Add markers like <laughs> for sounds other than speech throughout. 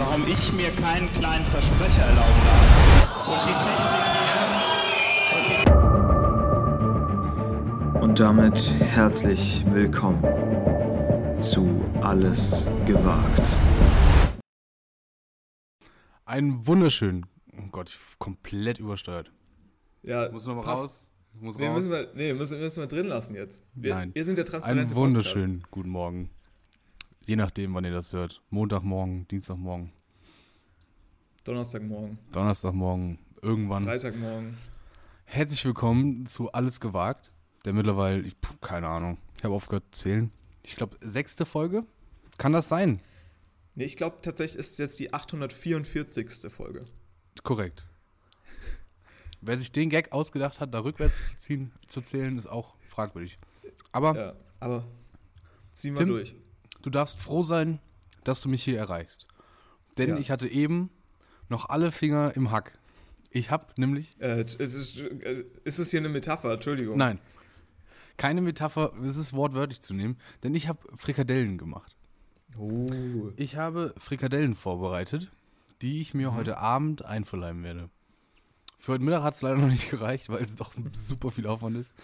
warum ich mir keinen kleinen Versprecher erlauben darf. Und die Technik hier. Und damit herzlich willkommen zu Alles gewagt. Einen wunderschönen. Oh Gott, ich komplett übersteuert. Ja, Muss noch mal passt. raus. Muss Nee, raus. müssen wir, nee, müssen, müssen wir drin lassen jetzt. Wir, Nein. wir sind der transparente Einen wunderschönen guten Morgen. Je nachdem, wann ihr das hört. Montagmorgen, Dienstagmorgen. Donnerstagmorgen, Donnerstagmorgen, irgendwann. Freitagmorgen. Herzlich willkommen zu Alles gewagt. Der mittlerweile, ich, puh, keine Ahnung, ich habe aufgehört zu zählen. Ich glaube, sechste Folge. Kann das sein? Nee, ich glaube tatsächlich ist es jetzt die 844. Folge. Korrekt. <laughs> Wer sich den Gag ausgedacht hat, da rückwärts zu ziehen, zu zählen, ist auch fragwürdig. Aber Ja, aber ziehen wir Tim? durch. Du darfst froh sein, dass du mich hier erreichst. Denn Ja. ich hatte eben noch alle Finger im Hack. Ich habe nämlich, Äh, es ist, äh, ist es hier eine Metapher? Entschuldigung. nein, keine Metapher, es ist wortwörtlich zu nehmen, denn ich habe Frikadellen gemacht. Oh. Ich habe Frikadellen vorbereitet, die ich Mhm. mir heute Abend einverleiben werde. Für heute Mittag hat es leider noch nicht gereicht, weil es doch <laughs> super viel Aufwand ist.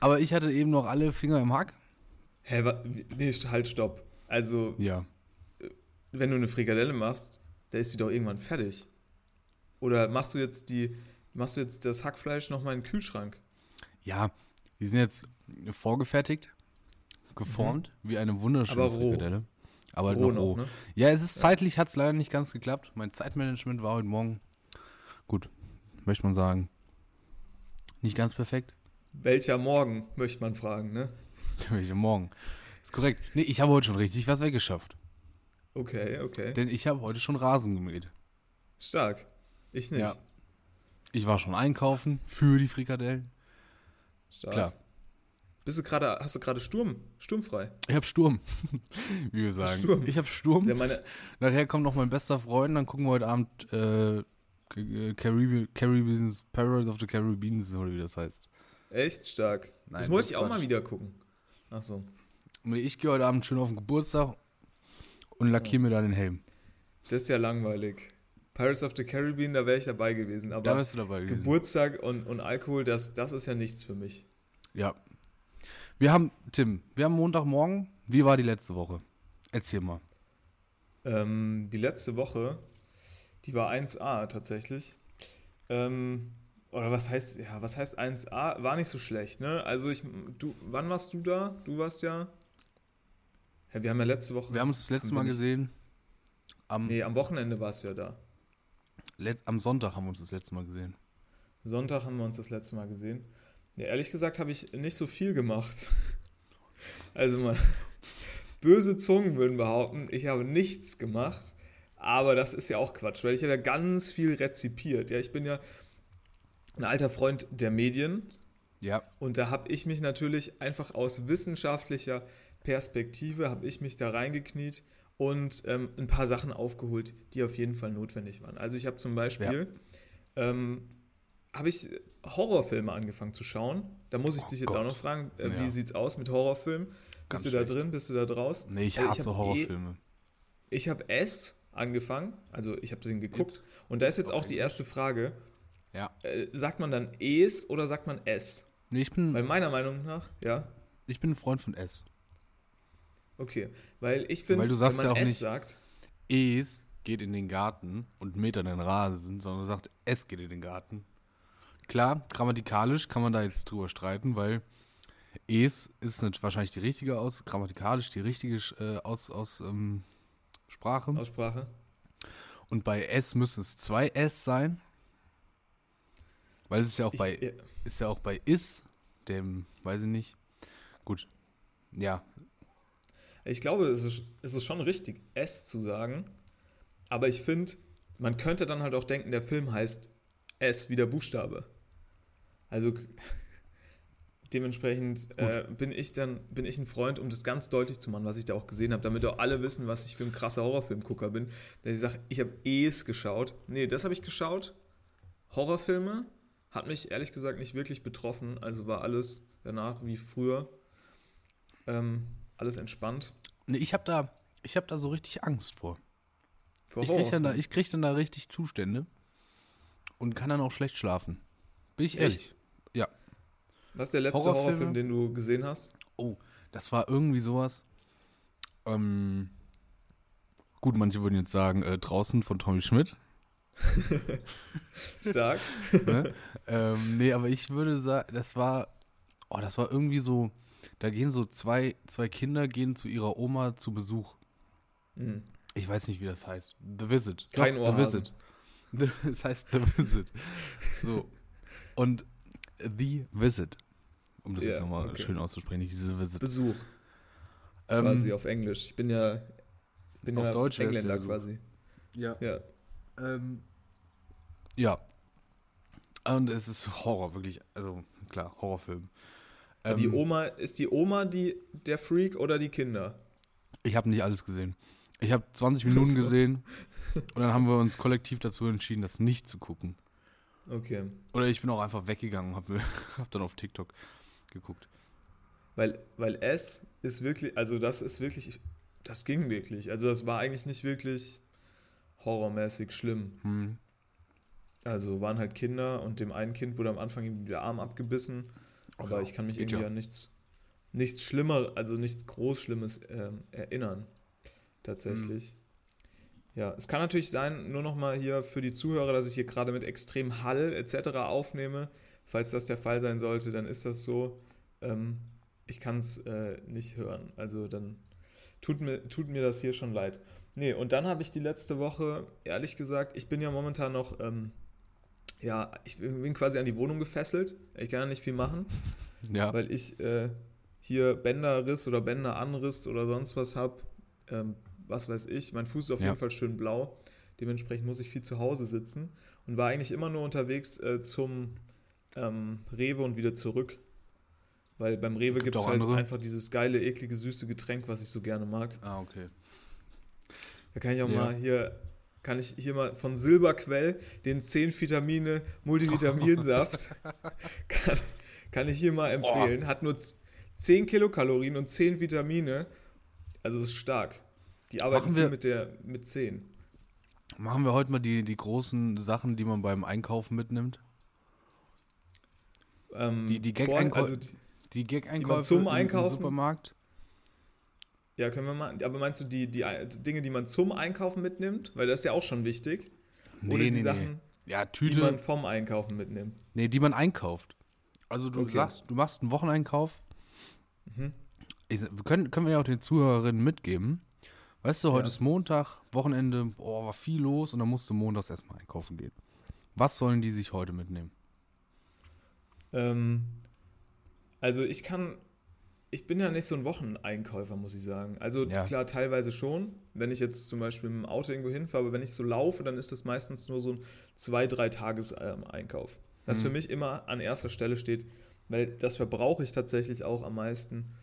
Aber ich hatte eben noch alle Finger im Hack. Hä, wa, nee, halt, stopp. Also, Ja. wenn du eine Frikadelle machst, da ist die doch irgendwann fertig. Oder machst du jetzt die, machst du jetzt das Hackfleisch nochmal in den Kühlschrank? Ja, die sind jetzt vorgefertigt, geformt, wie eine wunderschöne Mhm. Aber. Frikadelle. Aber halt Roh noch roh. noch, ne? Ja, es ist zeitlich, hat es leider nicht ganz geklappt. Mein Zeitmanagement war heute Morgen, gut, möchte man sagen, nicht ganz perfekt. Welcher Morgen, möchte man fragen, ne? <laughs> Welche Morgen? Ist korrekt. Nee, ich habe heute schon richtig was weggeschafft. Okay, okay. Denn ich habe heute schon Rasen gemäht. Stark. Ich nicht. Ja. Ich war schon einkaufen für die Frikadellen. Stark. Klar. Bist du gerade, hast du gerade Sturm, sturmfrei? Ich habe Sturm, <laughs> wie wir sagen. Sturm? Ich habe Sturm. Ja, meine, Nachher kommt noch mein bester Freund, dann gucken wir heute Abend äh, K- Caribe, Caribbeans, Paradise of the Caribbeans, oder wie das heißt. echt stark. Nein, das muss das ich auch mal wieder gucken. Ach so. Ich gehe heute Abend schön auf den Geburtstag und lackiere mir da den Helm. Das ist ja langweilig. Pirates of the Caribbean, da wäre ich dabei gewesen. Da Aber bist du dabei gewesen. Geburtstag und, und Alkohol, das, das ist ja nichts für mich. Ja. Wir haben, Tim, wir haben Montagmorgen. Wie war die letzte Woche? Erzähl mal. Ähm, die letzte Woche, die war 1A tatsächlich. Ähm, oder was heißt, ja, was heißt 1A? War nicht so schlecht, ne? Also ich, du, wann warst du da? Du warst ja. Ja, wir haben ja letzte Woche. Wir haben uns das letzte Mal gesehen. Am, Nee, am Wochenende warst du ja da. Let, am Sonntag haben wir uns das letzte Mal gesehen. Sonntag haben wir uns das letzte Mal gesehen. Ja, ehrlich gesagt habe ich nicht so viel gemacht. <laughs> Also mal, <laughs> böse Zungen würden behaupten, ich habe nichts gemacht. Aber das ist ja auch Quatsch, weil ich habe ja ganz viel rezipiert. Ja, ich bin ja ein alter Freund der Medien Ja. und da habe ich mich natürlich einfach aus wissenschaftlicher Perspektive, habe ich mich da reingekniet und ähm, ein paar Sachen aufgeholt, die auf jeden Fall notwendig waren. Also ich habe zum Beispiel, ähm, habe ich Horrorfilme angefangen zu schauen. Da muss ich Oh dich jetzt Gott. auch noch fragen, äh, Ja. wie sieht's aus mit Horrorfilmen? Ganz Bist du da schlecht. drin? Bist du da draus? Nee, ich Äh, hasse hab eh- Horrorfilme. Ich habe S angefangen, also ich habe den geguckt. Und da ist jetzt auch die erste Frage, Ja. äh, sagt man dann Es oder sagt man S? Nee, ich bin, Weil meiner Meinung nach, ja, ich bin ein Freund von S. okay. Weil ich finde, Weil du sagst wenn man ja auch S nicht- sagt, Es geht in den Garten und mäht dann den Rasen, sondern sagt, es geht in den Garten. Klar, grammatikalisch kann man da jetzt drüber streiten, weil es ist nicht wahrscheinlich die richtige aus, grammatikalisch die richtige äh, aus, aus ähm, Sprache. Aussprache. Und bei S müssen es zwei S sein. Weil es ist ja auch Ich, bei, ja, ist ja auch bei is, dem, weiß ich nicht. Gut. Ja, ich glaube, es ist, es ist schon richtig, S zu sagen. Aber ich finde, man könnte dann halt auch denken, der Film heißt S wie der Buchstabe. Also <laughs> dementsprechend äh, bin ich dann bin ich ein Freund, um das ganz deutlich zu machen, was ich da auch gesehen habe, damit auch alle wissen, was ich für ein krasser Horrorfilmgucker bin. Dass ich sage, ich habe Es geschaut. Nee, das habe ich geschaut. Horrorfilme hat mich ehrlich gesagt nicht wirklich betroffen. Also war alles danach wie früher. Ähm, alles entspannt. Nee, ich habe da, ich habe da so richtig Angst vor. Vor Ich krieg, dann da, ich krieg dann da richtig Zustände und kann dann auch schlecht schlafen. Bin ich ehrlich. Echt? Ja. Was ist der letzte Horrorfilme? Horrorfilm, den du gesehen hast? Oh, das war irgendwie sowas. Ähm, gut, manche würden jetzt sagen, äh, draußen von Tommy Schmidt. <laughs> Stark. <laughs> ne? ähm, nee, aber ich würde sagen, das war, oh, das war irgendwie so, da gehen so zwei, zwei Kinder gehen zu ihrer Oma zu Besuch. Hm. Ich weiß nicht, wie das heißt. The Visit. Kein Doch, Ohrhasen. The Visit. The- Es <laughs> heißt The Visit. So. Und The Visit. Um das Ja, jetzt nochmal okay. schön auszusprechen, nicht diese Visit. Besuch, Ähm, quasi auf Englisch. Ich bin ja, bin Auf ja Deutsch Engländer quasi. ja. Ja. Ähm, ja. Und es ist Horror, wirklich. Also, klar, Horrorfilm. Die Ähm, Oma, ist die Oma die, der Freak oder die Kinder? Ich habe nicht alles gesehen. Ich habe 20 <laughs> Minuten gesehen und dann haben wir uns kollektiv dazu entschieden, das nicht zu gucken. Okay. Oder ich bin auch einfach weggegangen und habe <laughs> hab dann auf TikTok geguckt. Weil, weil es ist wirklich, also das ist wirklich, das ging wirklich. Also das war eigentlich nicht wirklich horrormäßig schlimm. Hm. Also waren halt Kinder und dem einen Kind wurde am Anfang der Arm abgebissen. Aber ja, ich kann mich geht irgendwie ja. an nichts, nichts Schlimmer, also nichts Großschlimmes ähm, erinnern. Tatsächlich. Hm. Ja, es kann natürlich sein, nur nochmal hier für die Zuhörer, dass ich hier gerade mit extrem Hall etc. aufnehme. Falls das der Fall sein sollte, dann ist das so. Ähm, ich kann es äh, nicht hören. Also dann tut mir, tut mir das hier schon leid. Nee, und dann habe ich die letzte Woche, ehrlich gesagt, ich bin ja momentan noch, ähm, ja, ich bin quasi an die Wohnung gefesselt. Ich kann ja nicht viel machen, <laughs> Ja. weil ich äh, hier Bänderriss oder Bänderanriss oder sonst was habe. Ähm, was weiß ich. Mein Fuß ist auf Ja. jeden Fall schön blau. Dementsprechend muss ich viel zu Hause sitzen und war eigentlich immer nur unterwegs äh, zum ähm, Rewe und wieder zurück. Weil beim Rewe Gibt es halt andere. einfach dieses geile, eklige, süße Getränk, was ich so gerne mag. Ah, okay. Da kann ich auch Ja. mal hier, kann ich hier mal von Silberquell den 10 Vitamine Multivitaminsaft, <laughs> kann, kann ich hier mal empfehlen. Hat nur z- 10 Kilokalorien und 10 Vitamine. Also ist stark. Die arbeiten wir- mit, der, mit 10. Machen wir heute mal die, die großen Sachen, die man beim Einkaufen mitnimmt. Ähm, Die- die vor- Gag-Einkäu- also die, Die Gag-Einkäufe zum im- im Einkaufen- Supermarkt. Ja, können wir mal. Aber meinst du die, die Dinge, die man zum Einkaufen mitnimmt? Weil das ist ja auch schon wichtig. Nee, Oder die nee, nee. Sachen, Ja, die Tüte. man vom Einkaufen mitnimmt. nee, die man einkauft. Also du Okay. sagst, du machst einen Wocheneinkauf. Mhm. Ich, können, können wir ja auch den Zuhörerinnen mitgeben. Weißt du, heute Ja. ist Montag, Wochenende, boah, war viel los und dann musst du montags erstmal einkaufen gehen. Was sollen die sich heute mitnehmen? Ähm, also ich kann, ich bin ja nicht so ein Wocheneinkäufer, muss ich sagen. Also Ja. klar, teilweise schon. Wenn ich jetzt zum Beispiel mit dem Auto irgendwo hinfahre, aber wenn ich so laufe, dann ist das meistens nur so ein zwei, drei Tages ähm. Das Mhm. für mich immer an erster Stelle steht, weil das verbrauche ich tatsächlich auch am meisten,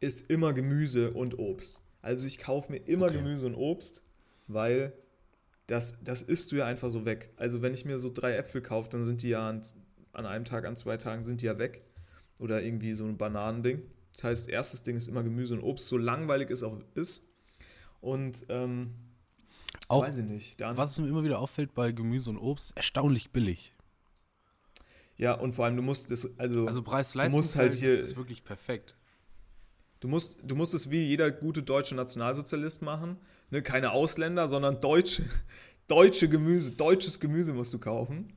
ist immer Gemüse und Obst. Also ich kaufe mir immer Okay. Gemüse und Obst, weil das, das isst du ja einfach so weg. Also wenn ich mir so drei Äpfel kaufe, dann sind die ja an, an einem Tag, an zwei Tagen sind die ja weg. Oder irgendwie so ein Bananending. Das heißt, erstes Ding ist immer Gemüse und Obst, so langweilig es auch ist. Und ähm, Auch, weiß ich nicht. Dann, was mir immer wieder auffällt bei Gemüse und Obst, erstaunlich billig. Ja, und vor allem, du musst das, also, Also musst Preis-Leistung halt hier- ist wirklich perfekt. du musst, du musst es wie jeder gute deutsche Nationalsozialist machen. Ne? Keine Ausländer, sondern deutsche, <laughs> deutsche Gemüse, deutsches Gemüse musst du kaufen.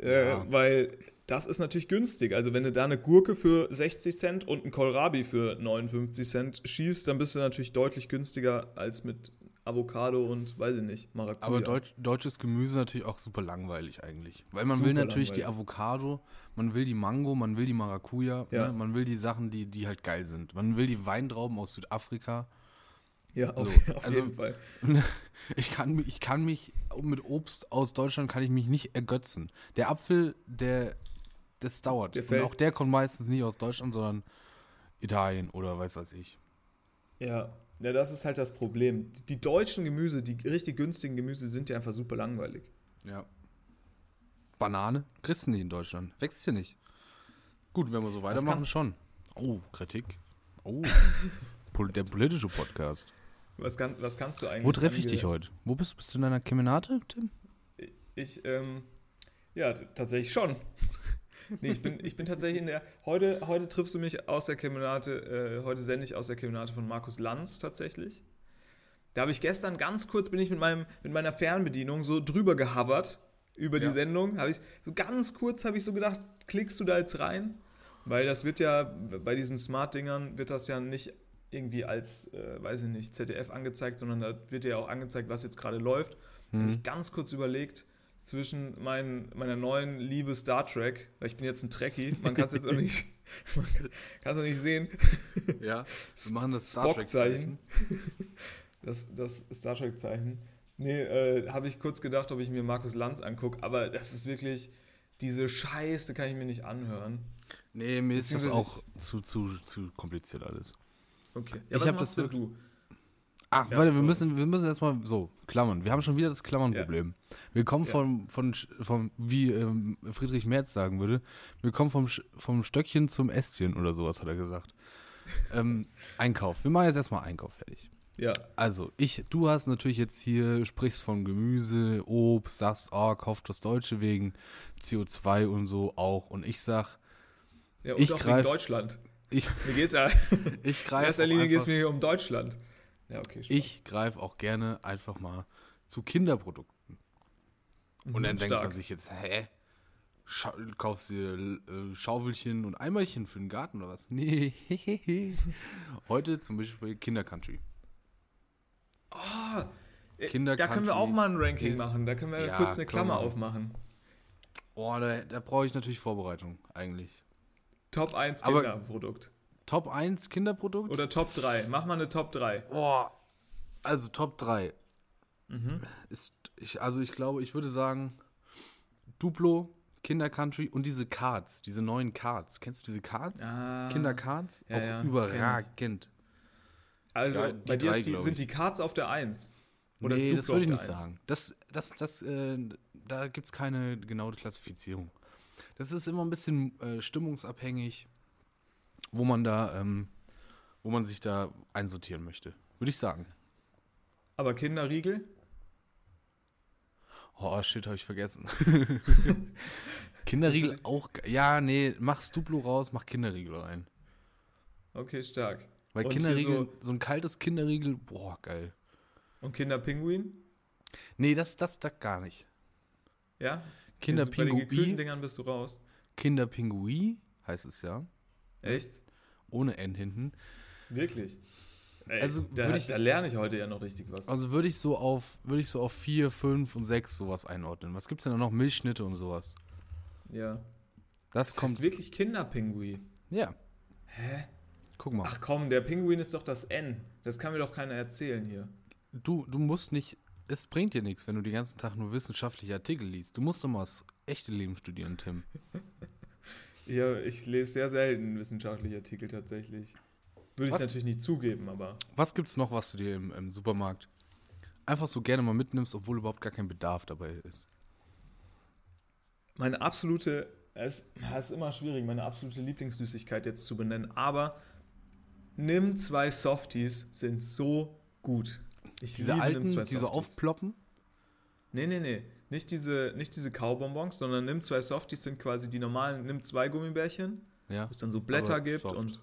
Äh, Ja. weil das ist natürlich günstig. Also wenn du da eine Gurke für 60 Cent und ein Kohlrabi für 59 Cent schießt, dann bist du natürlich deutlich günstiger als mit Avocado und, weiß ich nicht, Maracuja. Aber Deutsch, deutsches Gemüse natürlich auch super langweilig eigentlich. Weil man will Super natürlich die. Avocado, man will die Mango, man will die Maracuja, Ja. ne? man will die Sachen, die, die halt geil sind. Man will die Weintrauben aus Südafrika. Ja, auf, So, <laughs> auf also- jeden Fall. <laughs> Ich kann, mich- ich kann mich, mit Obst aus Deutschland kann ich mich nicht ergötzen. Der Apfel, der, das dauert. Der Und auch der kommt meistens nicht aus Deutschland, sondern Italien oder weiß was ich. Ja. ja, das ist halt das Problem. Die deutschen Gemüse, die richtig günstigen Gemüse sind ja einfach super langweilig. Ja. Banane kriegst du nicht in Deutschland. Wächst hier nicht. Gut, wenn wir so weitermachen, schon. Oh, Kritik. Oh. <laughs> Der politische Podcast. Was, kann, was kannst du eigentlich? Wo treffe ich dich heute? Wo bist du? Bist du in deiner Kemenate, Tim? Ich, ähm, ja, tatsächlich schon. Nee, ich bin, ich bin tatsächlich in der. Heute, heute triffst du mich aus der Kemenate, äh, heute sende ich aus der Kemenate von Markus Lanz tatsächlich. Da habe ich gestern ganz kurz, bin ich mit, meinem, mit meiner Fernbedienung so drüber gehovert über die Ja. Sendung. Habe ich so ganz kurz habe ich so gedacht, klickst du da jetzt rein? Weil das wird ja, bei diesen Smart-Dingern wird das ja nicht irgendwie als, äh, weiß ich nicht, ZDF angezeigt, sondern da wird ja auch angezeigt, was jetzt gerade läuft. Habe ich ganz kurz überlegt, zwischen mein, meiner neuen Liebe Star Trek, weil ich bin jetzt ein Trekkie, man kann es jetzt auch nicht, <laughs> man kann es auch nicht sehen, Ja. Wir machen das Star. Trek-Zeichen. das, das Star Trek-Zeichen. Nee, äh, habe ich kurz gedacht, ob ich mir Markus Lanz angucke, aber das ist wirklich, diese Scheiße kann ich mir nicht anhören. Nee, mir ist das auch zu, zu, zu kompliziert alles. Okay. Ich was machst das denn du? Ach, Ja, warte, wir sorry. müssen, wir müssen erstmal so, Klammern. Wir haben schon wieder das Klammernproblem. Wir kommen Ja. vom, von, vom, wie ähm, Friedrich Merz sagen würde, wir kommen vom, vom Stöckchen zum Ästchen oder sowas, hat er gesagt. <laughs> ähm, Einkauf. Wir machen jetzt erstmal Einkauf fertig. Ja, Also, ich, du hast natürlich jetzt hier, sprichst von Gemüse, Obst, sagst, oh, kauft das Deutsche wegen CO2 und so auch. Und ich sag, ja und Ich auch wegen greif- Deutschland. ich, Mir geht's ja, <laughs> ich in greife erster Linie geht es mir hier um Deutschland. Ja, okay. spannend. ich greif auch gerne einfach mal zu Kinderprodukten. Und dann Mhm, denkt man stark. sich jetzt, hä? Schau, kaufst dir äh, Schaufelchen und Eimerchen für den Garten oder was? <laughs> Nee. Heute zum Beispiel Kindercountry. Äh, Kinder da können wir Country auch mal ein Ranking ist- machen. Da können wir Ja, kurz eine Klammer wir. aufmachen. Oh, da, da brauche ich natürlich Vorbereitung, eigentlich. Top 1 Aber- Kinderprodukt. Top 1 Kinderprodukt? Oder Top 3. Mach mal eine Top 3. Boah. Also Top 3. Mhm. Ist, ich, also ich glaube, ich würde sagen, Duplo, Kindercountry und diese Cards, diese neuen Cards. Kennst du diese Cards? Ah, Kindercards? ja, auch ja, überragend. Also Ja, bei dir drei, ist die, sind die Cards auf der 1. Oder nee, ist das würde ich auf nicht der Eins? sagen. Das, das, das, äh, da gibt es keine genaue Klassifizierung. Das ist immer ein bisschen äh, stimmungsabhängig, wo man da, ähm, wo man sich da einsortieren möchte. Würde ich sagen. Aber Kinderriegel? Oh, shit, habe ich vergessen. <laughs> Kinderriegel auch. Ja, nee, mach's Duplo raus, mach Kinderriegel rein. Okay, stark. Weil Und Kinderriegel, so- so, ein kaltes Kinderriegel, boah, geil. Und Kinderpinguin? Nee, das, das, das gar nicht. Ja? Bei den gekühlten Dingern bist du raus. Kinderpingui heißt es ja. Echt? Ohne N hinten. Wirklich? Ey, Also da, ich- da lerne ich heute ja noch richtig was. Also würde ich so auf, würde ich so auf 4, 5 und 6 sowas einordnen. Was gibt's denn da noch? Milchschnitte und sowas. Ja. Das, Das kommt. heißt wirklich Kinderpingui. Ja. Hä? Guck mal. Ach komm, der Pinguin ist doch das N. Das kann mir doch keiner erzählen hier. Du, du musst nicht. Es bringt dir nichts, wenn du den ganzen Tag nur wissenschaftliche Artikel liest. Du musst doch mal das echte Leben studieren, Tim. <laughs> Ja, ich lese sehr selten wissenschaftliche Artikel tatsächlich. Würde ich Was? natürlich nicht zugeben, aber Was gibt's noch, was du dir im, im Supermarkt einfach so gerne mal mitnimmst, obwohl überhaupt gar kein Bedarf dabei ist? meine absolute, es es ist immer schwierig, meine absolute Lieblingssüßigkeit jetzt zu benennen, aber nimm zwei Softies sind so gut. Ich Diese liebe alten, Nimm zwei die so Softies. aufploppen? Nee, nee, nee. Nicht diese, nicht diese Kaubonbons, sondern nimm zwei Softies sind quasi die normalen, nimm zwei Gummibärchen, Ja. wo es dann so Blätter gibt soft. und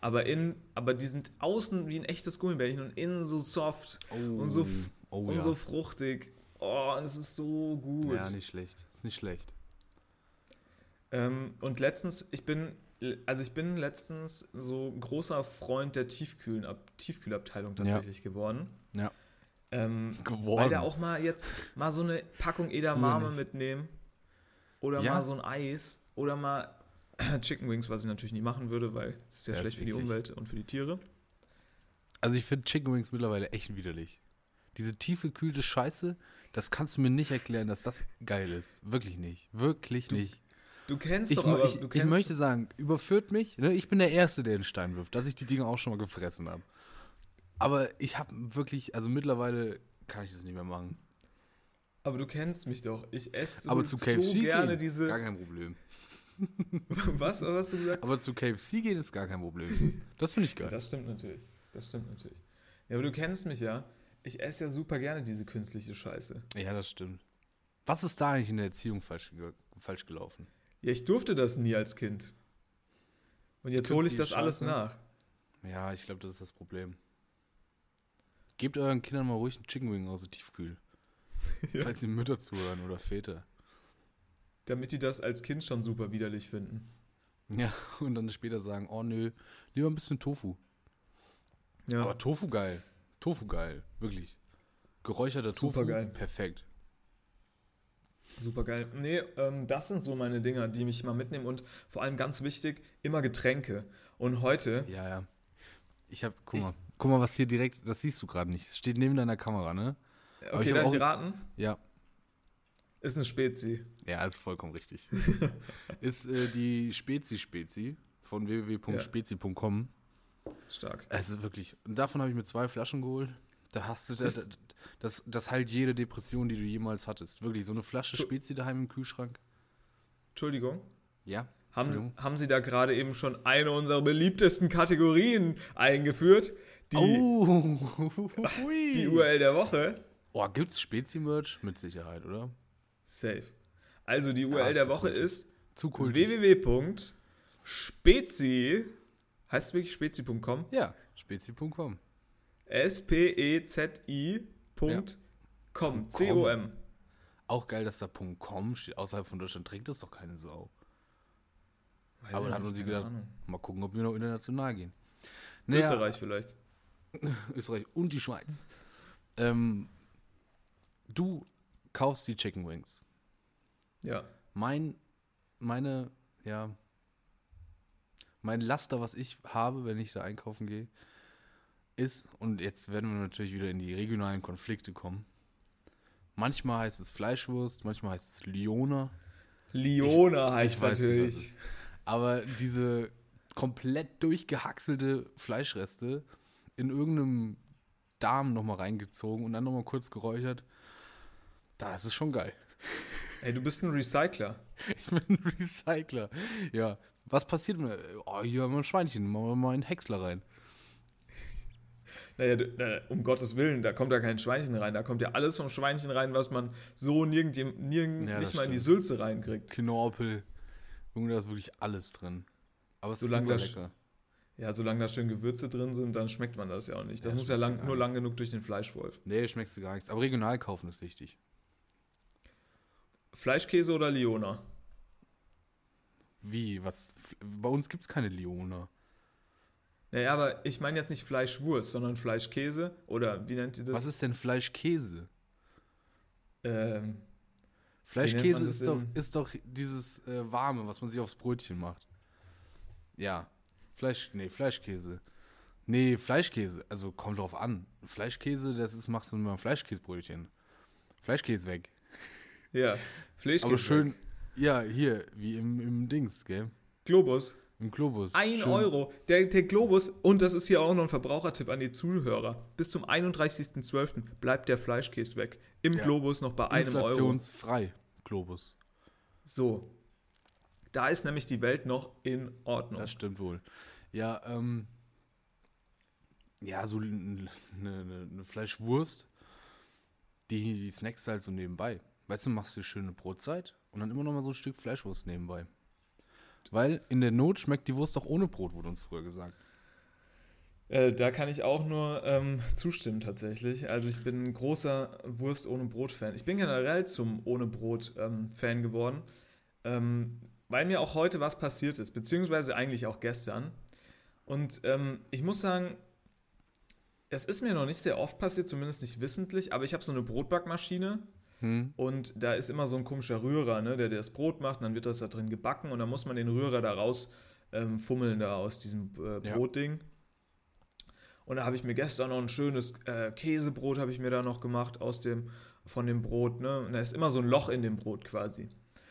aber in, aber die sind außen wie ein echtes Gummibärchen und innen so soft und so, oh, und ja. so fruchtig. Oh, und es ist so gut. ja, nicht schlecht. Ist nicht schlecht. Ähm, und letztens, ich bin, also ich bin letztens so großer Freund der Tiefkühlen, Ab, Tiefkühlabteilung tatsächlich geworden. Ja. Ähm, Geworden. weil da auch mal jetzt mal so eine Packung Edamame nicht. mitnehmen oder Ja. mal so ein Eis oder mal <clears throat> Chicken Wings, was ich natürlich nie machen würde, weil es ist ja Ja, schlecht ist für die. Umwelt und für die Tiere. Also ich finde Chicken Wings mittlerweile echt widerlich. Diese tiefgekühlte Scheiße, das kannst du mir nicht erklären, dass das geil ist. Wirklich nicht. Wirklich nicht. Du kennst Ich, doch aber, ich, du ich möchte sagen, überführt mich. Ne? Ich bin der Erste, der den Stein wirft, dass ich die Dinge auch schon mal gefressen habe. Aber ich habe wirklich, also mittlerweile kann ich das nicht mehr machen. aber du kennst mich doch. Ich esse so, Aber zu so KFC gerne gehen, diese. gar kein Problem. <laughs> was, was hast du gesagt? Aber zu KFC gehen ist gar kein Problem. Das finde ich geil. Das stimmt natürlich. Das stimmt natürlich. Ja, aber du kennst mich ja. Ich esse ja super gerne diese künstliche Scheiße. Ja, das stimmt. Was ist da eigentlich in der Erziehung falsch, falsch gelaufen? Ja, ich durfte das nie als Kind. Und jetzt hole ich das Künstliche alles Scheiße? nach. Ja, ich glaube, das ist das Problem. Gebt euren Kindern mal ruhig einen Chicken Wing aus dem Tiefkühl. <laughs> Ja. Falls die Mütter zuhören oder Väter. Damit die das als Kind schon super widerlich finden. Ja, und dann später sagen, oh nö, lieber ein bisschen Tofu. Ja. Aber Tofu geil. Tofu geil, wirklich. Geräucherter Tofu, Supergeil. perfekt. Super geil. Nee, ähm, das sind so meine Dinger, die mich mal mitnehmen. Und vor allem ganz wichtig, immer Getränke. Und heute, Ja, ja. Ich hab, guck mal, guck mal, was hier direkt, das siehst du gerade nicht. Steht neben deiner Kamera, ne? Okay, darf ich raten? Ja, Ist eine Spezi. ja, ist vollkommen richtig. <laughs> ist äh, die Spezi-Spezi von www.spezi.com. Stark. Also wirklich, und davon habe ich mir zwei Flaschen geholt. Da hast du, das, Ist- das, das heilt jede Depression, die du jemals hattest. Wirklich, so eine Flasche Spezi daheim im Kühlschrank. Entschuldigung. Ja. Haben, haben Sie da gerade eben schon eine unserer beliebtesten Kategorien eingeführt? Die, oh, die URL der Woche. Oh, gibt's Spezi-Merch? Mit Sicherheit, oder? Safe. Also die URL der zu Woche kultig. ist www.spezi, heißt wirklich spezi.com, Ja, spezi.com. S-P-E-Z-I.com, C-O-M. Auch geil, dass da .com steht. Außerhalb von Deutschland trinkt das doch keine Sau. Weiß Aber ich da hat man sich gedacht, Ahnung. mal gucken, ob wir noch international gehen. Naja, Österreich vielleicht. <laughs> Österreich und die Schweiz. Ähm, du kaufst die Chicken Wings. Ja. Mein, meine, ja, mein Laster, was ich habe, wenn ich da einkaufen gehe, ist, und jetzt werden wir natürlich wieder in die regionalen Konflikte kommen. Manchmal heißt es Fleischwurst, manchmal heißt es Liona. Liona heißt ich nicht, natürlich. ist. Aber diese komplett durchgehackselte Fleischreste in irgendeinem Darm nochmal reingezogen und dann nochmal kurz geräuchert, da ist es schon geil. Ey, du bist ein Recycler. <laughs> Ich bin ein Recycler. Ja. Was passiert mir? Oh, hier haben wir ein Schweinchen, machen wir mal einen Häcksler rein. Naja, um Gottes Willen, da kommt ja kein Schweinchen rein. Da kommt ja alles vom Schweinchen rein, was man so nirgend, nirgend Ja, nicht das mal in die stimmt. Sülze reinkriegt. Knorpel. Junge, da ist wirklich alles drin. Aber es Solange ist das- super lecker. Ja, solange da schön Gewürze drin sind, dann schmeckt man das ja auch nicht. Das Ja, muss ja lang, nur lang genug durch den Fleischwolf. Nee, schmeckst du gar nichts. Aber regional kaufen ist wichtig. Fleischkäse oder Liona? Wie? Was? Bei uns gibt es keine Liona. Naja, aber ich meine jetzt nicht Fleischwurst, sondern Fleischkäse oder wie nennt ihr das? Was ist denn Fleischkäse? Ähm, Fleischkäse ist doch, ist doch dieses äh, warme, was man sich aufs Brötchen macht. Ja. Fleisch, nee, Fleischkäse. Nee, Fleischkäse. Also kommt drauf an. Fleischkäse, das ist, machst du mit einem Fleischkäsebrötchen. Fleischkäse weg. <laughs> ja, Fleischkäse. Aber schön, ja, hier, wie im, im Dings, gell? Globus. Im Globus. Ein schön, Euro. Der, der Globus, und das ist hier auch noch ein Verbrauchertipp an die Zuhörer. Bis zum 31.12. bleibt der Fleischkäse weg. Im Ja. Globus noch bei einem Euro. Inflationsfrei. Globus. So. Da ist nämlich die Welt noch in Ordnung. Das stimmt wohl. Ja, ähm. Ja, so eine, eine, eine Fleischwurst, die, die snackst halt so nebenbei. Weißt du, machst dir schöne Brotzeit und dann immer noch mal so ein Stück Fleischwurst nebenbei. Weil in der Not schmeckt die Wurst auch ohne Brot, wurde uns früher gesagt. Äh, da kann ich auch nur ähm, zustimmen tatsächlich. Also ich bin ein großer Wurst ohne Brot-Fan. Ich bin generell zum ohne Brot-Fan geworden, ähm, weil mir auch heute was passiert ist, beziehungsweise eigentlich auch gestern. Und ähm, ich muss sagen, es ist mir noch nicht sehr oft passiert, zumindest nicht wissentlich, aber ich habe so eine Brotbackmaschine Hm? und da ist immer so ein komischer Rührer, ne, der, der das Brot macht und dann wird das da drin gebacken und dann muss man den Rührer da raus ähm, fummeln da aus diesem äh, Ja. Brotding. Und da habe ich mir gestern noch ein schönes äh, Käsebrot habe ich mir da noch gemacht aus dem von dem Brot, ne? Und da ist immer so ein Loch in dem Brot quasi.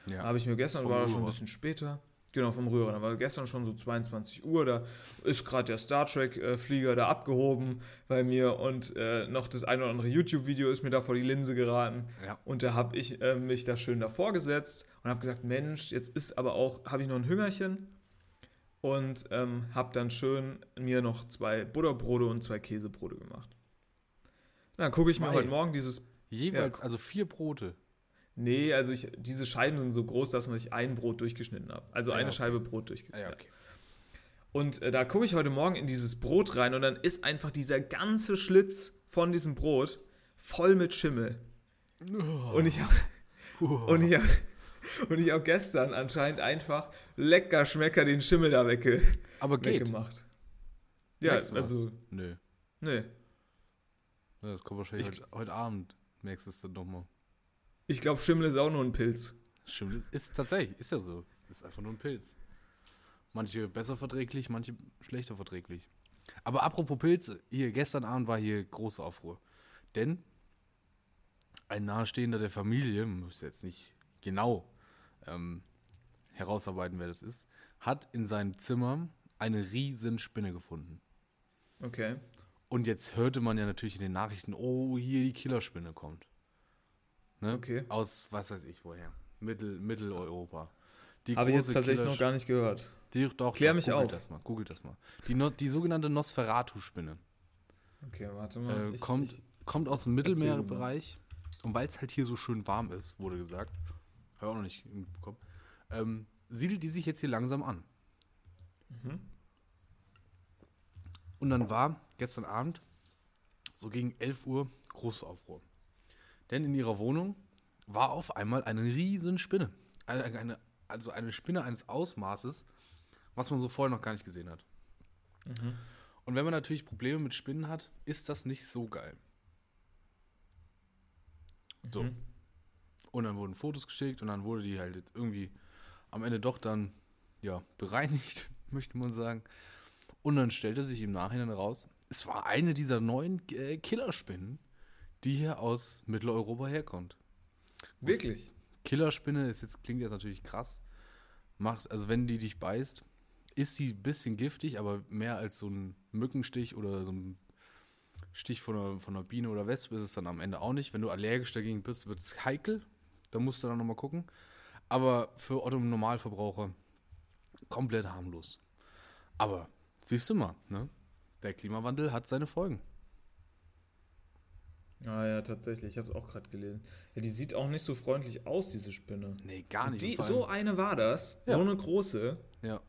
Da Ja. habe ich mir gestern, Vom war das schon ein bisschen später, genau, vom Rührer, da war gestern schon so 22 Uhr, da ist gerade der Star Trek-Flieger da abgehoben bei mir und äh, noch das ein oder andere YouTube-Video ist mir da vor die Linse geraten. ja. Und da habe ich äh, mich da schön davor gesetzt und habe gesagt, Mensch, jetzt ist aber auch, habe ich noch ein Hüngerchen und ähm, habe dann schön mir noch zwei Butterbrote und zwei Käsebrote gemacht. Dann gucke ich mir heute Morgen dieses. Jeweils, Ja. also vier Brote. Nee, also ich, diese Scheiben sind so groß, dass man sich ein Brot durchgeschnitten hat. Also ja, eine okay. Scheibe Brot durchgeschnitten. Ah, ja, okay. Und äh, da gucke ich heute Morgen in dieses Brot rein und dann ist einfach dieser ganze Schlitz von diesem Brot voll mit Schimmel. Und ich habe und ich habe und ich habe gestern anscheinend einfach lecker Schmecker den Schimmel da wegge Aber geht. weggemacht. Ja, Merkst du was? also Nö. Ja, Das kommt wahrscheinlich Ich- heute, heute Abend. Merkst du es dann nochmal. Ich glaube, Schimmel ist auch nur ein Pilz. Stimmt, ist tatsächlich, ist ja so. Ist einfach nur ein Pilz. Manche besser verträglich, manche schlechter verträglich. Aber apropos Pilze, hier gestern Abend war hier große Aufruhr. Denn ein Nahestehender der Familie, muss jetzt nicht genau ähm, herausarbeiten, wer das ist, hat in seinem Zimmer eine riesen Spinne gefunden. Okay. Und jetzt hörte man ja natürlich in den Nachrichten, oh, hier die Killerspinne kommt. Ne? Okay. Aus, was weiß ich woher. Mittel, Mitteleuropa. Die Habe ich jetzt tatsächlich noch gar nicht gehört. Die, doch, Klär doch, mich googelt auf. Das mal, googelt das mal. Die, no, die sogenannte Nosferatu-Spinne Okay, warte mal. äh, Ich- kommt, ich- kommt aus dem Mittelmeerbereich. Und weil es halt hier so schön warm ist, wurde gesagt, habe ich auch noch nicht mitbekommen, ähm, siedelt die sich jetzt hier langsam an. Mhm. Und dann war gestern Abend, so gegen 11 Uhr, große Aufruhr. Denn in ihrer Wohnung war auf einmal eine riesen Spinne. Eine, eine, also eine Spinne eines Ausmaßes, was man so vorher noch gar nicht gesehen hat. Mhm. Und wenn man natürlich Probleme mit Spinnen hat, ist das nicht so geil. So. Mhm. Und dann wurden Fotos geschickt und dann wurde die halt jetzt irgendwie am Ende doch dann, ja, bereinigt, <laughs> möchte man sagen. Und dann stellte sich im Nachhinein raus, es war eine dieser neuen äh, Killerspinnen, die hier aus Mitteleuropa herkommt. Wirklich? Killerspinne ist jetzt, klingt jetzt natürlich krass. Macht, also wenn die dich beißt, ist die ein bisschen giftig, aber mehr als so ein Mückenstich oder so ein Stich von einer, von einer Biene oder Wespe ist es dann am Ende auch nicht. Wenn du allergisch dagegen bist, wird es heikel. Da musst du dann nochmal gucken. Aber für Otto Normalverbraucher komplett harmlos. Aber siehst du mal, ne? Der Klimawandel hat seine Folgen. Ah ja, tatsächlich. Ich habe es auch gerade gelesen. Ja, die sieht auch nicht so freundlich aus, diese Spinne. Nee, gar nicht. Die, so eine war das. Ja. So eine große. ja.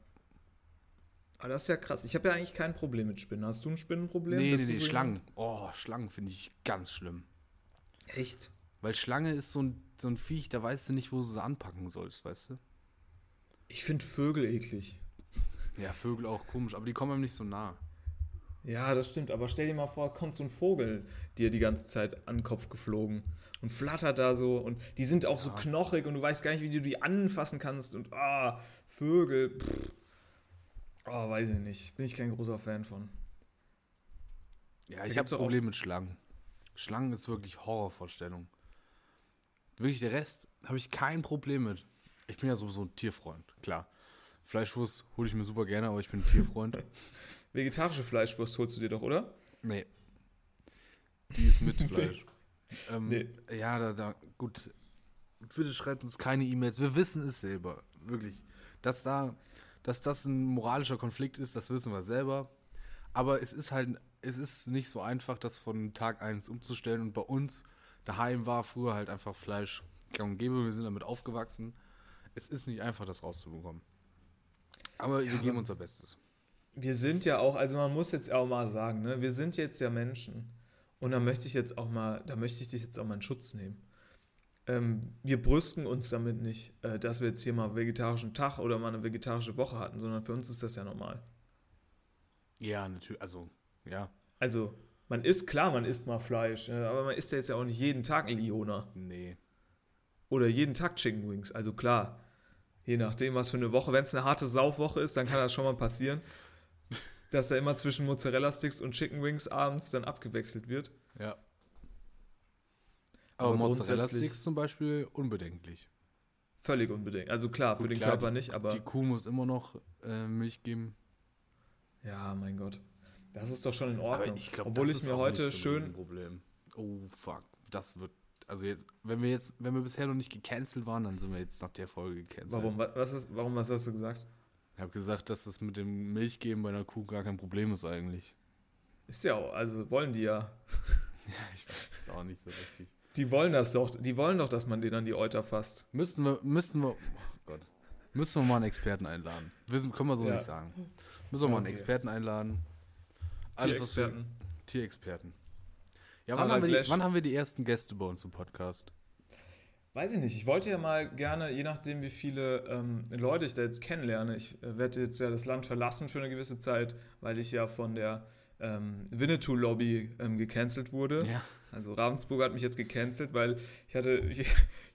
Aber das ist ja krass. Ich habe ja eigentlich kein Problem mit Spinnen. Hast du ein Spinnenproblem? Nee, nee, nee, so Schlangen. Oh, Schlangen finde ich ganz schlimm. Echt? Weil Schlange ist so ein, so ein Viech, da weißt du nicht, wo du sie anpacken sollst, weißt du? Ich finde Vögel eklig. Ja, Vögel auch komisch, aber die kommen einem nicht so nah. Ja, das stimmt. Aber stell dir mal vor, kommt so ein Vogel dir die ganze Zeit an den Kopf geflogen und flattert da so. Und die sind auch so knochig und du weißt gar nicht, wie du die anfassen kannst. Und ah, Vögel. Pff. Oh, weiß ich nicht. Bin ich kein großer Fan von. Ja, Da ich habe Problem mit Schlangen. Schlangen ist wirklich Horrorvorstellung. Wirklich, der Rest habe ich kein Problem mit. Ich bin ja sowieso ein Tierfreund, klar. Fleischwurst hole ich mir super gerne, aber ich bin ein Tierfreund. <laughs> Vegetarische Fleischwurst holst du dir doch, oder? nee. Die ist mit <laughs> Fleisch. ähm, Nee. Ja, da, da, gut. Bitte schreibt uns keine E-Mails. Wir wissen es selber. Wirklich. Dass da, dass das ein moralischer Konflikt ist, das wissen wir selber. Aber es ist halt, es ist nicht so einfach, das von Tag 1 umzustellen. Und bei uns daheim war früher halt einfach Fleisch gang und gäbe. Wir sind damit aufgewachsen. Es ist nicht einfach, das rauszubekommen. Aber wir geben unser Bestes. Wir sind ja auch, also man muss jetzt auch mal sagen, ne, wir sind jetzt ja Menschen. Und da möchte ich jetzt auch mal, da möchte ich dich jetzt auch mal in Schutz nehmen. Ähm, wir brüsten uns damit nicht, äh, dass wir jetzt hier mal einen vegetarischen Tag oder mal eine vegetarische Woche hatten, sondern für uns ist das ja normal. Ja, natürlich. Also, ja. Also, man isst, klar, man isst mal Fleisch, äh, aber man isst ja jetzt ja auch nicht jeden Tag ein Liona Nee. oder jeden Tag Chicken Wings. Also klar, je nachdem, was für eine Woche. Wenn es eine harte Saufwoche ist, dann kann das schon mal passieren, dass da immer zwischen Mozzarella-Sticks und Chicken Wings abends dann abgewechselt wird. Ja. Aber, Aber Mozzarella-Sticks zum Beispiel unbedenklich. Völlig unbedingt. Also klar, für Gut, den klar, Körper die- nicht, aber Die Kuh muss immer noch äh, Milch geben. ja, mein Gott. Das ist doch schon in Aber Ordnung. ich glaube, Obwohl das ich ist mir auch heute nicht so ein schön. Problem. Oh fuck, das wird also jetzt, wenn wir jetzt, wenn wir bisher noch nicht gecancelt waren, dann sind wir jetzt nach der Folge gecancelt. Warum? Was, ist, warum? Was hast du gesagt? Ich habe gesagt, dass das mit dem Milchgeben bei einer Kuh gar kein Problem ist eigentlich. Ist ja auch, also wollen die ja. <laughs> Ich weiß es auch nicht so richtig. Die wollen das doch, die wollen doch, dass man denen an die Euter fasst. Müssten wir, müssten wir, oh Gott, müssen wir mal einen Experten einladen. Wissen, können wir so Ja. nicht sagen. Müssen wir mal einen Okay. Experten einladen. Alles, was wir, Tierexperten. Tierexperten. Ja, wann haben, wir die, wann haben wir die ersten Gäste bei uns im Podcast? Weiß ich nicht. Ich wollte ja mal gerne, je nachdem, wie viele ähm, Leute ich da jetzt kennenlerne, ich äh, werde jetzt ja das Land verlassen für eine gewisse Zeit, weil ich ja von der ähm, Winnetou-Lobby ähm, gecancelt wurde. Ja. Also Ravensburg hat mich jetzt gecancelt, weil ich hatte, <laughs> ich,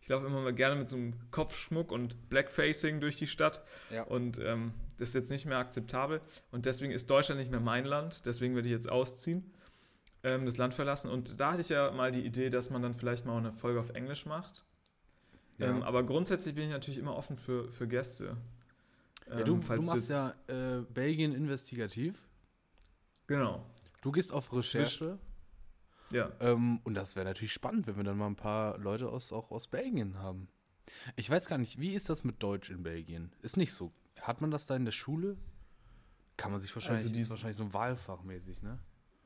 ich laufe immer mal gerne mit so einem Kopfschmuck und Blackfacing durch die Stadt Ja. und ähm, das ist jetzt nicht mehr akzeptabel und deswegen ist Deutschland nicht mehr mein Land, deswegen werde ich jetzt ausziehen, ähm, das Land verlassen und da hatte ich ja mal die Idee, dass man dann vielleicht mal eine Folge auf Englisch macht. Ja. Ähm, aber grundsätzlich bin ich natürlich immer offen für, für Gäste. ja, du, Ähm, du machst ja äh, Belgien investigativ. Genau, Du gehst auf Recherche. ja. Ähm, und das wäre natürlich spannend, wenn wir dann mal ein paar Leute aus, auch aus Belgien haben. Ich weiß gar nicht, wie ist das mit Deutsch in Belgien? Ist nicht so. Hat man das da in der Schule? Kann man sich wahrscheinlich, Also ist dies- wahrscheinlich so ein Wahlfachmäßig, ne?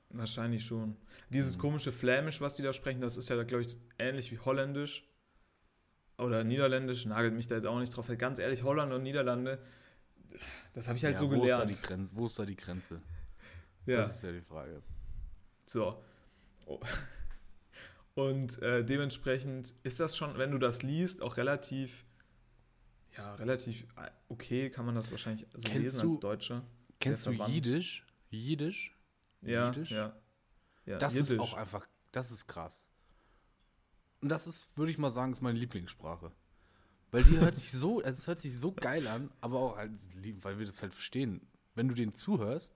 Wahrscheinlich schon. Mhm. Dieses komische Flämisch, was die da sprechen, das ist ja, glaube ich, ähnlich wie Holländisch oder Niederländisch. Nagelt mich da jetzt auch nicht drauf. Ganz ehrlich, Holland und Niederlande, das habe ich halt Ja, so wo Ist da gelernt. die Grenze, wo ist da die Grenze? Ja, Das ist ja die Frage. so. Oh. Und äh, dementsprechend ist das schon, wenn du das liest, auch relativ, ja, relativ äh, okay, kann man das wahrscheinlich so Kennst lesen du- als Deutscher. Kennst du. Jiddisch? Jiddisch? Ja, Jiddisch? ja. ja Das ist Jiddisch. auch einfach, das ist krass. Und das ist, würde ich mal sagen, ist meine Lieblingssprache. Weil die hört sich so, also es hört sich so geil an, aber auch halt, weil wir das halt verstehen. Wenn du denen zuhörst,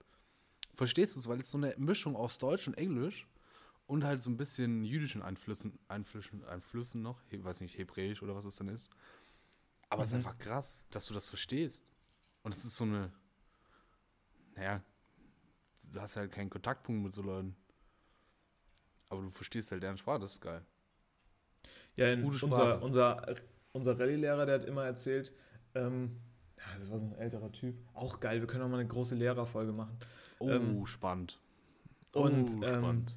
verstehst du es, weil es so eine Mischung aus Deutsch und Englisch und halt so ein bisschen jüdischen Einflüssen, Einflüssen, Einflüssen noch, he, weiß nicht, Hebräisch oder was es dann ist. Aber es ist Mhm. einfach krass, dass du das verstehst. Und es ist so eine, naja, du hast halt keinen Kontaktpunkt mit so Leuten. Aber du verstehst halt deren Sprache, das ist geil. Ja, in unser, unser, unser Rallye-Lehrer, der hat immer erzählt, ähm, ja, das war so ein älterer Typ, auch geil, wir können auch mal eine große Lehrerfolge machen. Oh, Ähm, spannend. und, oh, ähm, spannend.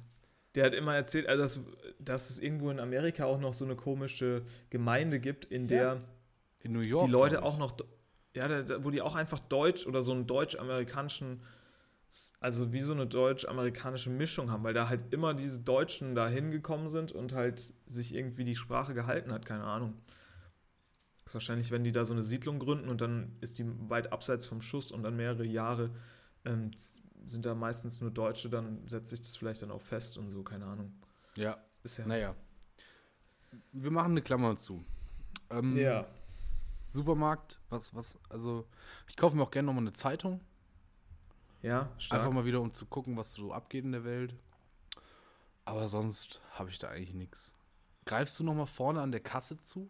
Der hat immer erzählt, also dass, dass es irgendwo in Amerika auch noch so eine komische Gemeinde gibt, in der In New York. die Leute auch noch, ja, da, wo die auch einfach Deutsch oder so einen deutsch-amerikanischen, also wie so eine deutsch-amerikanische Mischung haben, weil da halt immer diese Deutschen da hingekommen sind und halt sich irgendwie die Sprache gehalten hat, keine Ahnung. Das ist wahrscheinlich, wenn die da so eine Siedlung gründen und dann ist die weit abseits vom Schuss und dann mehrere Jahre ähm, sind da meistens nur Deutsche, dann setzt sich das vielleicht dann auch fest und so, keine Ahnung. Ja, Ist ja. naja. Wir machen eine Klammer zu. Ähm, Ja. Supermarkt, was, was, also, ich kaufe mir auch gerne nochmal eine Zeitung. Ja, stark. Einfach mal wieder, um zu gucken, was so abgeht in der Welt. Aber sonst habe ich da eigentlich nichts. Greifst du nochmal vorne an der Kasse zu?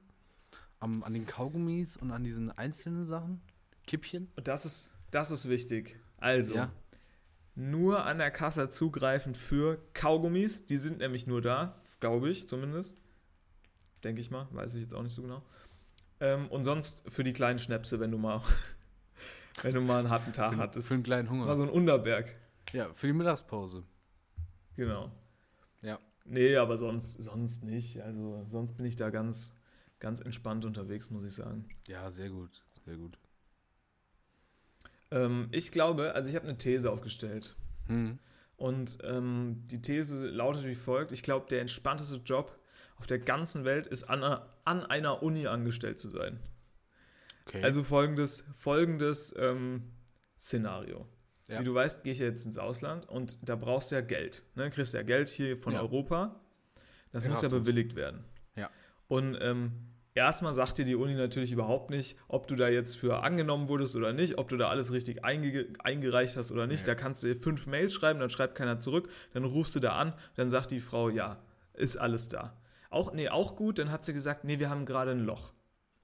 Am, an den Kaugummis und an diesen einzelnen Sachen? Kippchen? Und das ist, das ist wichtig. Also, Ja. nur an der Kasse zugreifen für Kaugummis. Die sind nämlich nur da, glaube ich zumindest. Denke ich mal, weiß ich jetzt auch nicht so genau. Ähm, und sonst für die kleinen Schnäpse, wenn du mal, wenn du mal einen harten Tag Für, hattest. für einen kleinen Hunger. Mal so ein Unterberg. ja, für die Mittagspause. Genau. Ja. Nee, aber sonst, sonst nicht. Also sonst bin ich da ganz, ganz entspannt unterwegs, muss ich sagen. Ja, sehr gut. Sehr gut. Ähm, ich glaube, also ich habe eine These aufgestellt. Hm. Und ähm, die These lautet wie folgt: Ich glaube, der entspannteste Job auf der ganzen Welt ist, an an einer Uni angestellt zu sein. Okay. Also folgendes, folgendes ähm, Szenario. Ja. Wie du weißt, gehe ich ja jetzt ins Ausland und da brauchst du ja Geld. Ne? Kriegst ja Geld hier von Ja. Europa. Das muss ja bewilligt werden. Ja. Und ähm, erstmal sagt dir die Uni natürlich überhaupt nicht, ob du da jetzt für angenommen wurdest oder nicht, ob du da alles richtig einge eingereicht hast oder nicht. Da kannst du dir fünf Mails schreiben, dann schreibt keiner zurück, dann rufst du da an, dann sagt die Frau, ja, ist alles da. Auch, nee, auch gut, dann hat sie gesagt, nee, wir haben gerade ein Loch.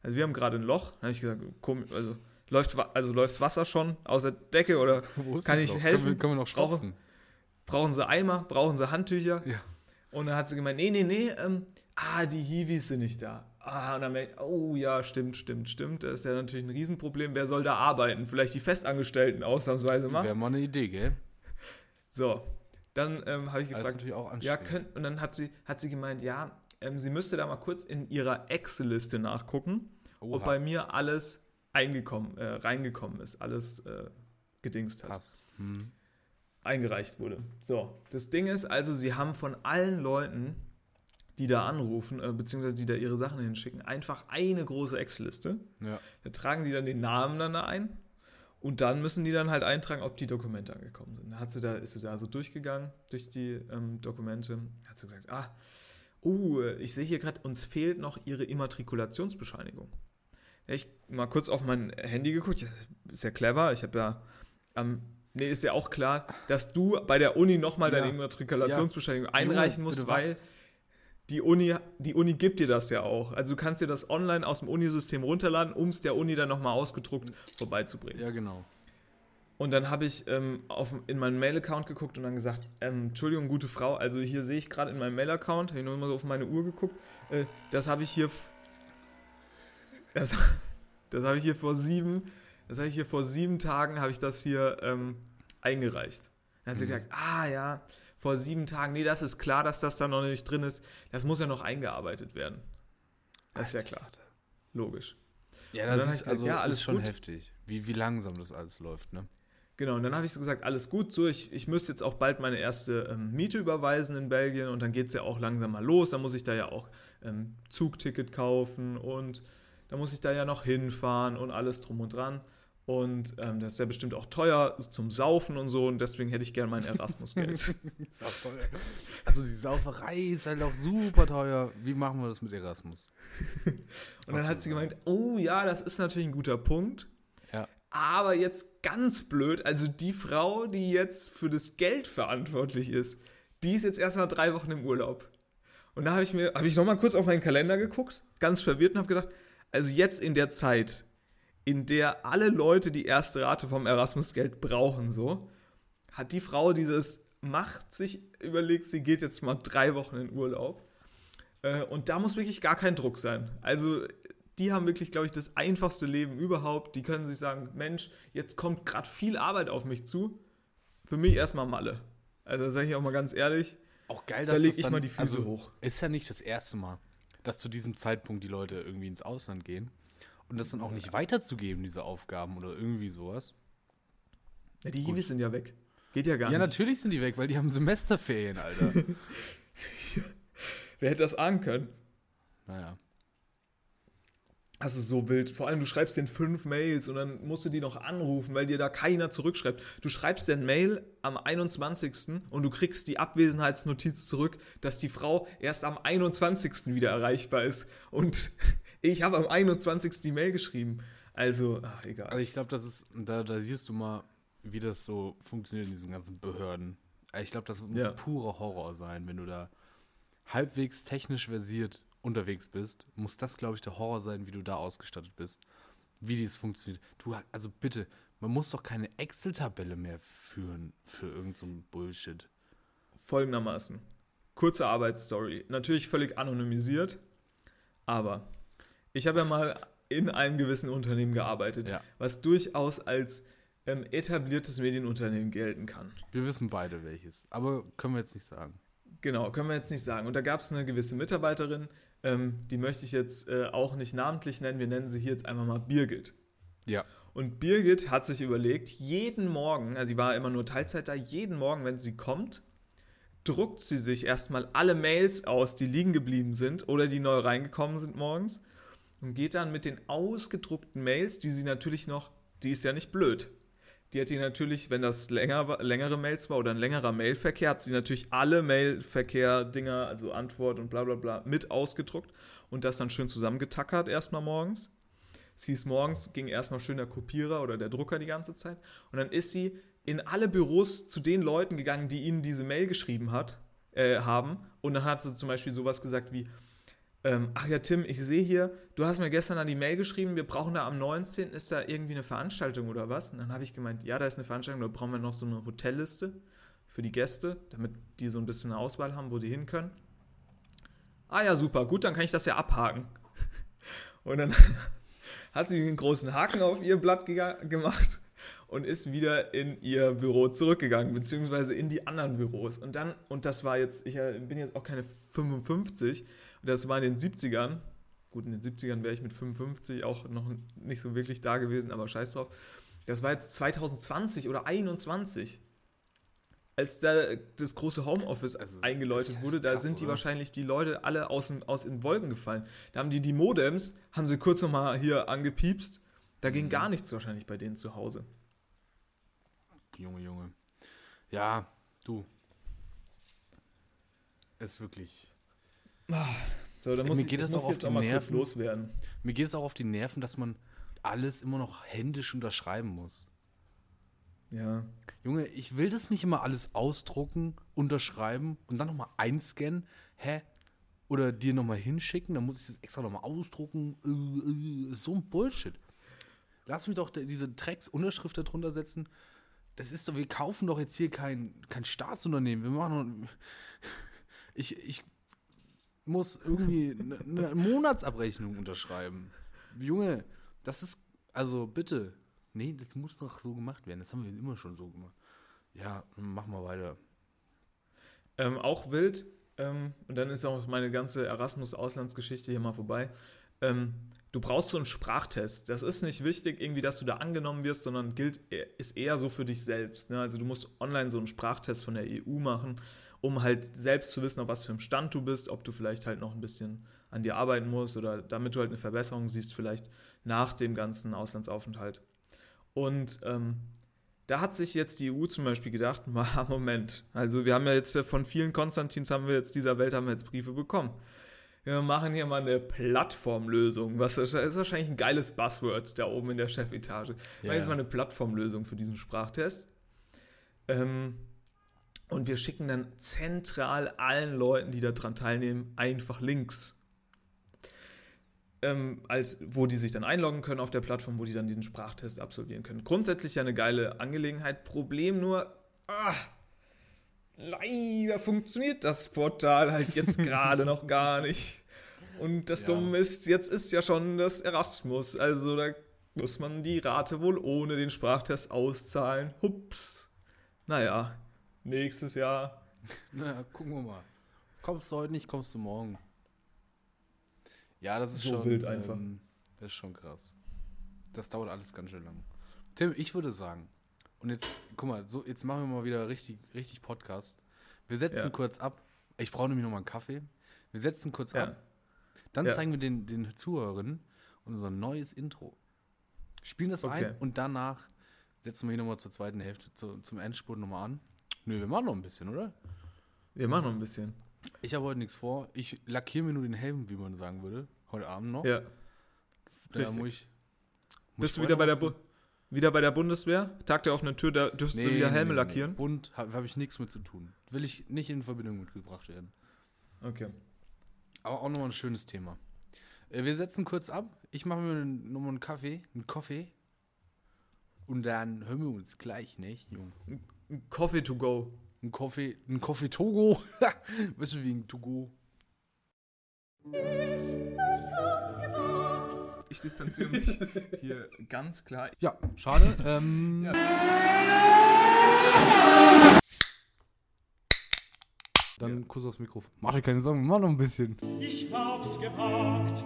Also wir haben gerade ein Loch. Dann habe ich gesagt, komisch, also läuft also läuft's Wasser schon aus der Decke oder <laughs> Wo ist kann ich noch? helfen? Können wir, können wir noch Brauche- stopfen? brauchen sie Eimer, brauchen sie Handtücher? Ja. Und dann hat sie gemeint, nee, nee, nee, ähm, ah, die Hiwis sind nicht da. Ah, und dann merke ich, oh ja, stimmt, stimmt, stimmt. Das ist ja natürlich ein Riesenproblem. Wer soll da arbeiten? Vielleicht die Festangestellten ausnahmsweise mal. Wäre mal eine Idee, gell? So, dann ähm, habe ich gefragt, natürlich auch ja, könnt, und dann hat sie, hat sie gemeint, ja, ähm, sie müsste da mal kurz in ihrer Excel-Liste nachgucken, ob Oha. bei mir alles eingekommen, äh, reingekommen ist, alles äh, gedingst hat, Krass. Hm. eingereicht wurde. So, das Ding ist also, sie haben von allen Leuten, die da anrufen, äh, beziehungsweise die da ihre Sachen hinschicken, einfach eine große Excel-Liste. Ja. Da tragen die dann den Namen dann da ein und dann müssen die dann halt eintragen, ob die Dokumente angekommen sind. Da hat sie da, ist sie da so durchgegangen durch die ähm, Dokumente, hat sie gesagt, ah, uh, ich sehe hier gerade, uns fehlt noch ihre Immatrikulationsbescheinigung. Ja, ich mal kurz auf mein Handy geguckt, ja, ist ja clever, ich habe ja, ähm, nee, ist ja auch klar, dass du bei der Uni nochmal deine Ja. Immatrikulationsbescheinigung einreichen Junge, musst, weil was? die Uni, die Uni gibt dir das ja auch. Also du kannst dir das online aus dem Unisystem runterladen, um es der Uni dann nochmal ausgedruckt vorbeizubringen. ja, genau. Und dann habe ich ähm, auf, in meinen Mail-Account geguckt und dann gesagt, ähm, Entschuldigung, gute Frau, also hier sehe ich gerade in meinem Mail-Account, habe ich nur mal so auf meine Uhr geguckt, äh, das habe ich hier, das, <laughs> das habe ich hier vor sieben, das habe ich hier vor sieben Tagen, habe ich das hier ähm, eingereicht. Dann hat sie Mhm. gesagt, ah ja, vor sieben Tagen, nee, das ist klar, dass das da noch nicht drin ist, das muss ja noch eingearbeitet werden. Das ist ja klar, logisch. Ja, das ist ich also gesagt, ja, alles ist schon gut. heftig, wie, wie langsam das alles läuft, ne? Genau, und dann habe ich so gesagt, alles gut, so, ich, ich müsste jetzt auch bald meine erste ähm, Miete überweisen in Belgien und dann geht es ja auch langsam mal los. Dann muss ich da ja auch ähm, Zugticket kaufen und da muss ich da ja noch hinfahren und alles drum und dran. Und ähm, das ist ja bestimmt auch teuer zum Saufen und so und deswegen hätte ich gerne mein Erasmus-Geld. <laughs> Also die Sauferei ist halt auch super teuer. Wie machen wir das mit Erasmus? <laughs> Und dann hat sie gemeint, oh ja, das ist natürlich ein guter Punkt. Aber jetzt ganz blöd, also die Frau, die jetzt für das Geld verantwortlich ist, die ist jetzt erstmal drei Wochen im Urlaub. Und da habe ich mir, habe ich nochmal kurz auf meinen Kalender geguckt, ganz verwirrt und habe gedacht, also jetzt in der Zeit, in der alle Leute die erste Rate vom Erasmus-Geld brauchen, so, hat die Frau dieses Macht sich überlegt, sie geht jetzt mal drei Wochen in Urlaub. Äh, und da muss wirklich gar kein Druck sein. Also die haben wirklich, glaube ich, das einfachste Leben überhaupt. Die können sich sagen, Mensch, jetzt kommt gerade viel Arbeit auf mich zu. Für mich erstmal Malle. Also sage ich auch mal ganz ehrlich, Auch geil, da dass lege das ich dann, mal die Füße also, hoch. Ist ja nicht das erste Mal, dass zu diesem Zeitpunkt die Leute irgendwie ins Ausland gehen und das dann auch nicht weiterzugeben, diese Aufgaben oder irgendwie sowas. Ja, die. Hiwis sind ja weg. Geht ja gar ja, nicht. natürlich sind die weg, weil die haben Semesterferien, Alter. <laughs> Wer hätte das ahnen können? naja. Das ist so wild. Vor allem, du schreibst den fünf Mails und dann musst du die noch anrufen, weil dir da keiner zurückschreibt. Du schreibst den Mail am 21. und du kriegst die Abwesenheitsnotiz zurück, dass die Frau erst am 21. wieder erreichbar ist. Und <laughs> ich habe am 21. die Mail geschrieben. Also, ach, egal. Also ich glaube, das ist, da, da siehst du mal, wie das so funktioniert in diesen ganzen Behörden. Ich glaube, das muss Ja. purer Horror sein, wenn du da halbwegs technisch versiert unterwegs bist, muss das, glaube ich, der Horror sein, wie du da ausgestattet bist. Wie dies funktioniert. Du, also bitte, man muss doch keine Excel-Tabelle mehr führen für irgend so Bullshit. folgendermaßen. Kurze Arbeitsstory. Natürlich völlig anonymisiert, aber ich habe ja mal in einem gewissen Unternehmen gearbeitet, Ja. was durchaus als ähm, etabliertes Medienunternehmen gelten kann. Wir wissen beide welches, aber können wir jetzt nicht sagen. Genau, können wir jetzt nicht sagen. Und da gab es eine gewisse Mitarbeiterin, ähm, die möchte ich jetzt äh, auch nicht namentlich nennen, wir nennen sie hier jetzt einfach mal Birgit. Ja. Und Birgit hat sich überlegt, jeden Morgen, also sie war immer nur Teilzeit da, jeden Morgen, wenn sie kommt, druckt sie sich erstmal alle Mails aus, die liegen geblieben sind oder die neu reingekommen sind morgens und geht dann mit den ausgedruckten Mails, die sie natürlich noch, die ist ja nicht blöd. Die hat die natürlich, wenn das länger, längere Mails war oder ein längerer Mailverkehr, hat sie natürlich alle Mailverkehr-Dinger, also Antwort und bla bla bla, mit ausgedruckt und das dann schön zusammengetackert erstmal morgens. Es hieß morgens, ging erstmal schön der Kopierer oder der Drucker die ganze Zeit. Und dann ist sie in alle Büros zu den Leuten gegangen, die ihnen diese Mail geschrieben hat, äh, haben. Und dann hat sie zum Beispiel sowas gesagt wie, ähm, ach ja, Tim, ich sehe hier, du hast mir gestern an die Mail geschrieben, wir brauchen da am 19. ist da irgendwie eine Veranstaltung oder was? Und dann habe ich gemeint, ja, da ist eine Veranstaltung, da brauchen wir noch so eine Hotelliste für die Gäste, damit die so ein bisschen eine Auswahl haben, wo die hin können. Ah ja, super, gut, dann kann ich das ja abhaken. <laughs> Und dann <laughs> hat sie einen großen Haken auf ihr Blatt gemacht und ist wieder in ihr Büro zurückgegangen, beziehungsweise in die anderen Büros. Und dann, und das war jetzt, ich äh, bin jetzt auch keine 55, und das war in den 70ern. Gut, in den 70ern wäre ich mit 55 auch noch nicht so wirklich da gewesen, aber scheiß drauf. Das war jetzt 2020 oder 2021 als da das große Homeoffice Also, eingeläutet wurde, da krass, sind die oder? wahrscheinlich die Leute alle aus, den- aus den Wolken gefallen. Da haben die die Modems, haben sie kurz nochmal hier angepiepst. Da Mhm. ging gar nichts wahrscheinlich bei denen zu Hause. Junge, Junge. Ja, du. Ist wirklich. So, da Mir muss ich, geht das das muss auch auf jetzt die auch mal kurz Nerven. loswerden. Mir geht es auch auf die Nerven, dass man alles immer noch händisch unterschreiben muss. Ja. Junge, ich will das nicht immer alles ausdrucken, unterschreiben und dann nochmal einscannen. Hä? Oder dir nochmal hinschicken, dann muss ich das extra nochmal ausdrucken. Äh, äh, so ein Bullshit. Lass mich doch diese Drecks-Unterschrift da drunter setzen. Das ist doch, wir kaufen doch jetzt hier kein, kein Staatsunternehmen. Wir machen <laughs> ich, ich muss irgendwie eine, Monatsabrechnung unterschreiben. Junge, das ist, also bitte. Nee, das muss doch so gemacht werden. Das haben wir immer schon so gemacht. Ja, machen wir weiter. Ähm, auch wild, ähm, und dann ist auch meine ganze Erasmus-Auslandsgeschichte hier mal vorbei. Ähm, du brauchst so einen Sprachtest. Das ist nicht wichtig, irgendwie, dass du da angenommen wirst, sondern gilt, ist eher so für dich selbst. Ne? Also du musst online so einen Sprachtest von der EU machen, um halt selbst zu wissen, auf was für einem Stand du bist, ob du vielleicht halt noch ein bisschen an dir arbeiten musst oder damit du halt eine Verbesserung siehst, vielleicht nach dem ganzen Auslandsaufenthalt. Und ähm, da hat sich jetzt die EU zum Beispiel gedacht, <laughs> "Ma, Moment, also wir haben ja jetzt von vielen Konstantins haben wir jetzt dieser Welt haben wir jetzt Briefe bekommen. Wir machen hier mal eine Plattformlösung. Was ist, ist wahrscheinlich ein geiles Buzzword da oben in der Chefetage. Ja, Ja, jetzt mal eine Plattformlösung für diesen Sprachtest. Ähm, und wir schicken dann zentral allen Leuten, die daran teilnehmen, einfach Links. Ähm, als, wo die sich dann einloggen können auf der Plattform, wo die dann diesen Sprachtest absolvieren können. Grundsätzlich ja eine geile Angelegenheit. Problem nur, ah, leider funktioniert das Portal halt jetzt <laughs> gerade noch gar nicht. Und das Ja. Dumme ist, jetzt ist ja schon das Erasmus. Also da muss man die Rate wohl ohne den Sprachtest auszahlen. Hups. Naja, nächstes Jahr. <laughs> Naja, gucken wir mal. Kommst du heute nicht, kommst du morgen. Ja, das ist So schon wild einfach. Ähm, das ist schon krass. Das dauert alles ganz schön lang. Tim, ich würde sagen, und jetzt, guck mal, so, jetzt machen wir mal wieder richtig, richtig Podcast. Wir setzen Ja. kurz ab. Ich brauche nämlich noch mal einen Kaffee. Wir setzen kurz Ja. ab. Dann Ja. zeigen wir den, den Zuhörerinnen unser neues Intro. Spielen das Okay. ein und danach setzen wir hier nochmal zur zweiten Hälfte, zu, zum Endspurt nochmal an. Nö, wir machen noch ein bisschen, oder? Wir machen noch ein bisschen. Ich habe heute nichts vor. Ich lackiere mir nur den Helm, wie man sagen würde. Heute Abend noch. Ja. Da richtig. muss ich, muss Bist du wieder bei, der Bu wieder bei der Bundeswehr? Tag der offenen Tür, da dürftest du wieder Helme lackieren? Bund habe hab ich nichts mit zu tun. Will ich nicht in Verbindung mitgebracht werden. Okay. Aber auch nochmal ein schönes Thema. Äh, Wir setzen kurz ab. Ich mache mir nochmal einen Kaffee, einen Kaffee. Und dann hören wir uns gleich, nicht, Jung? Coffee to go. Ein Kaffee, ein Kaffee Togo. <laughs> weißt du, wie ein Togo? Ich, ich hab's gewagt. Ich distanziere mich hier ganz klar. Ja, schade. ähm, <laughs> Dann Kuss aufs Mikrofon. Mach dir keine Sorgen, mach noch ein bisschen. Ich hab's gewagt.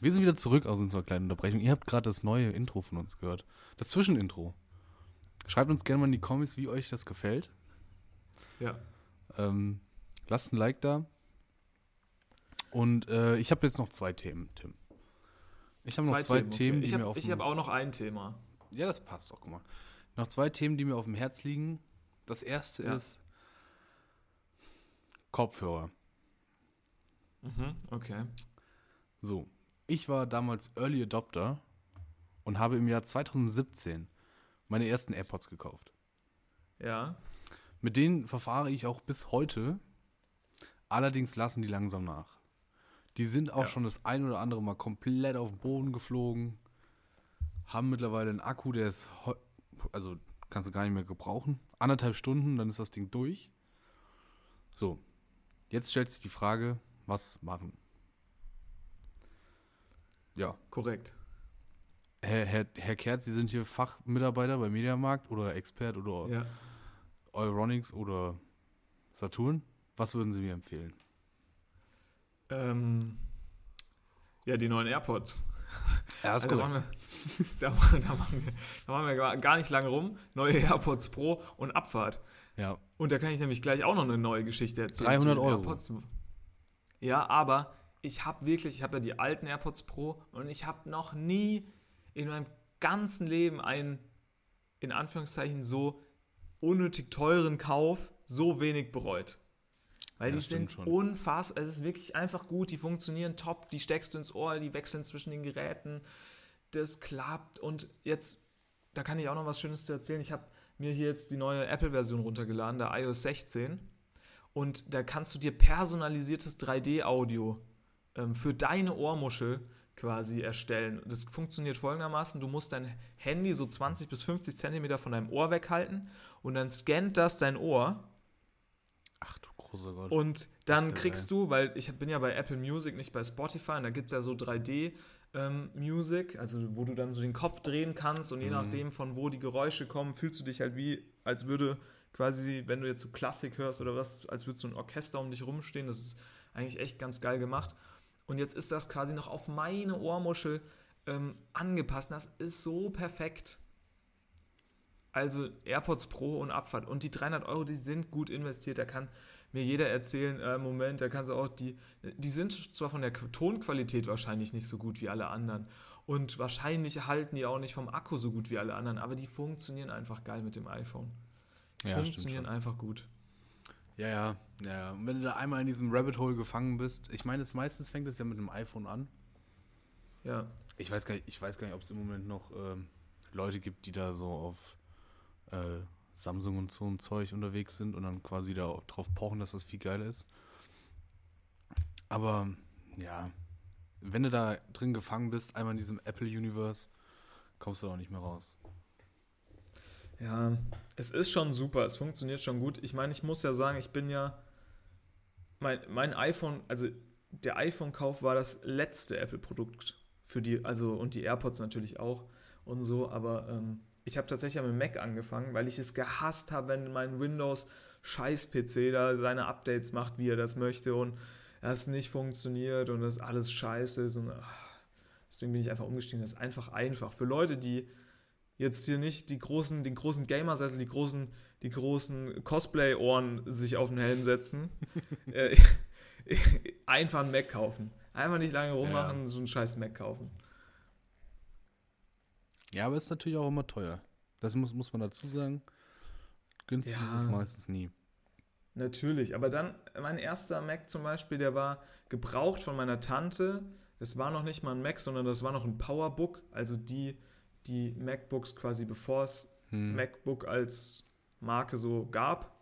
Wir sind wieder zurück aus unserer kleinen Unterbrechung. Ihr habt gerade das neue Intro von uns gehört. Das Zwischenintro. Schreibt uns gerne mal in die Kommis, wie euch das gefällt. Ja. Ähm, lasst ein Like da. Und äh, ich habe jetzt noch zwei Themen, Tim. Ich habe noch zwei Themen, okay. die Ich mir habe auf ich dem- hab auch noch ein Thema. Ja, das passt doch, guck mal. Noch zwei Themen, die mir auf dem Herz liegen. Das erste Ja. ist Kopfhörer. Mhm, okay. So, ich war damals Early Adopter und habe im Jahr 2017 meine ersten AirPods gekauft. Ja. Mit denen verfahre ich auch bis heute. Allerdings lassen die langsam nach. Die sind auch Ja. schon das ein oder andere Mal komplett auf den Boden geflogen. Haben mittlerweile einen Akku, der ist, also kannst du gar nicht mehr gebrauchen. Anderthalb Stunden, dann ist das Ding durch. So, jetzt stellt sich die Frage, was machen? Ja, Korrekt. Herr, Herr, Herr Kehrt, Sie sind hier Fachmitarbeiter bei Mediamarkt oder Expert oder Ja. Euronics oder Saturn. Was würden Sie mir empfehlen? Ähm, ja, die neuen AirPods. Ja, Also, <laughs> da, waren wir, da, waren- da, waren wir, da waren wir gar- nicht lange rum. Neue AirPods Pro und Abfahrt. Ja, Und da kann ich nämlich gleich auch noch eine neue Geschichte erzählen. 300 zu den Euro. AirPods. Ja, aber ich habe wirklich, ich habe ja die alten AirPods Pro und ich habe noch nie in meinem ganzen Leben einen, in Anführungszeichen, so unnötig teuren Kauf so wenig bereut. Weil Ja, die sind unfassbar, es ist wirklich einfach gut, die funktionieren top, die steckst du ins Ohr, die wechseln zwischen den Geräten, das klappt. Und jetzt, da kann ich auch noch was Schönes zu erzählen, ich habe mir hier jetzt die neue Apple-Version runtergeladen, der iOS 16 und da kannst du dir personalisiertes 3D-Audio ähm, für deine Ohrmuschel quasi erstellen. Das funktioniert folgendermaßen, du musst dein Handy so 20 bis 50 Zentimeter von deinem Ohr weghalten und dann scannt das dein Ohr ach du großer Gott. und dann ja kriegst du, weil ich bin ja bei Apple Music, nicht bei Spotify, und da gibt es ja so 3D ähm, Music, also wo du dann so den Kopf drehen kannst und je nachdem von wo die Geräusche kommen, fühlst du dich halt wie, als würde quasi, wenn du jetzt so Klassik hörst oder was, als würde so ein Orchester um dich rumstehen. Das ist eigentlich echt ganz geil gemacht. Und jetzt ist das quasi noch auf meine Ohrmuschel ähm, angepasst. Das ist so perfekt. Also AirPods Pro und Abfahrt. Und die 300 Euro, die sind gut investiert. Da kann mir jeder erzählen, äh, Moment, da kannst du auch die, die sind zwar von der Tonqualität wahrscheinlich nicht so gut wie alle anderen. Und wahrscheinlich halten die auch nicht vom Akku so gut wie alle anderen, aber die funktionieren einfach geil mit dem iPhone. Ja, stimmt funktionieren einfach gut. Ja, ja, ja. Und wenn du da einmal in diesem Rabbit Hole gefangen bist, ich meine, es meistens fängt es ja mit einem iPhone an. Ja. Ich weiß gar nicht, ich weiß gar nicht, ob es im Moment noch ähm, Leute gibt, die da so auf äh, Samsung und so ein Zeug unterwegs sind und dann quasi da drauf pochen, dass das viel geiler ist. Aber ja, wenn du da drin gefangen bist, einmal in diesem Apple Universe, kommst du auch nicht mehr raus. Ja, es ist schon super, es funktioniert schon gut. Ich meine, ich muss ja sagen, ich bin ja. Mein, mein iPhone, also der iPhone-Kauf war das letzte Apple-Produkt für die, also und die AirPods natürlich auch und so, aber ähm, ich habe tatsächlich mit Mac angefangen, weil ich es gehasst habe, wenn mein Windows-Scheiß-PC da seine Updates macht, wie er das möchte und das nicht funktioniert und das alles scheiße ist und ach, deswegen bin ich einfach umgestiegen. Das ist einfach einfach. Für Leute, die jetzt hier nicht die großen, den großen Gamersessel, die großen, die großen Cosplay-Ohren sich auf den Helm setzen, <laughs> äh, einfach einen Mac kaufen. Einfach nicht lange rummachen, so einen scheiß Mac kaufen. Ja, aber ist natürlich auch immer teuer. Das muss, muss man dazu sagen. Günstig Ja. ist es meistens nie. Natürlich, aber dann, mein erster Mac zum Beispiel, der war gebraucht von meiner Tante. Das war noch nicht mal ein Mac, sondern das war noch ein Powerbook, also die, die MacBooks quasi bevor es Hm. MacBook als Marke so gab.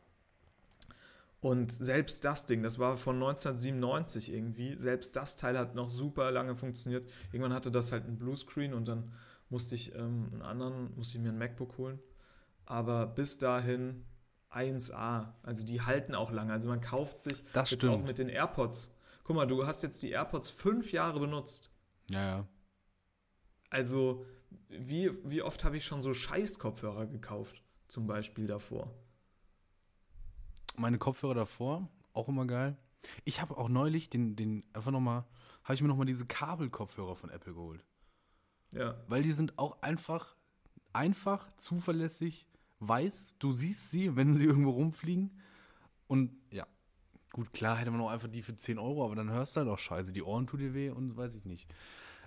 Und selbst das Ding, das war von 1997 irgendwie, selbst das Teil hat noch super lange funktioniert. Irgendwann hatte das halt einen Bluescreen und dann musste ich ähm, einen anderen, musste ich mir ein MacBook holen. Aber bis dahin 1A. Also die halten auch lange. Also man kauft sich Das jetzt stimmt. auch mit den AirPods. Guck mal, du hast jetzt die AirPods fünf Jahre benutzt. Ja, ja. Also, wie, wie oft habe ich schon so Scheiß-Kopfhörer gekauft, zum Beispiel davor? Meine Kopfhörer davor, auch immer geil. Ich habe auch neulich den, den, einfach nochmal, habe ich mir nochmal diese Kabelkopfhörer von Apple geholt. Ja, Weil die sind auch einfach, einfach, zuverlässig, weiß, du siehst sie, wenn sie irgendwo rumfliegen. Und ja, gut, klar hätte man auch einfach die für 10 Euro, aber dann hörst du halt auch scheiße, die Ohren tut dir weh und weiß ich nicht.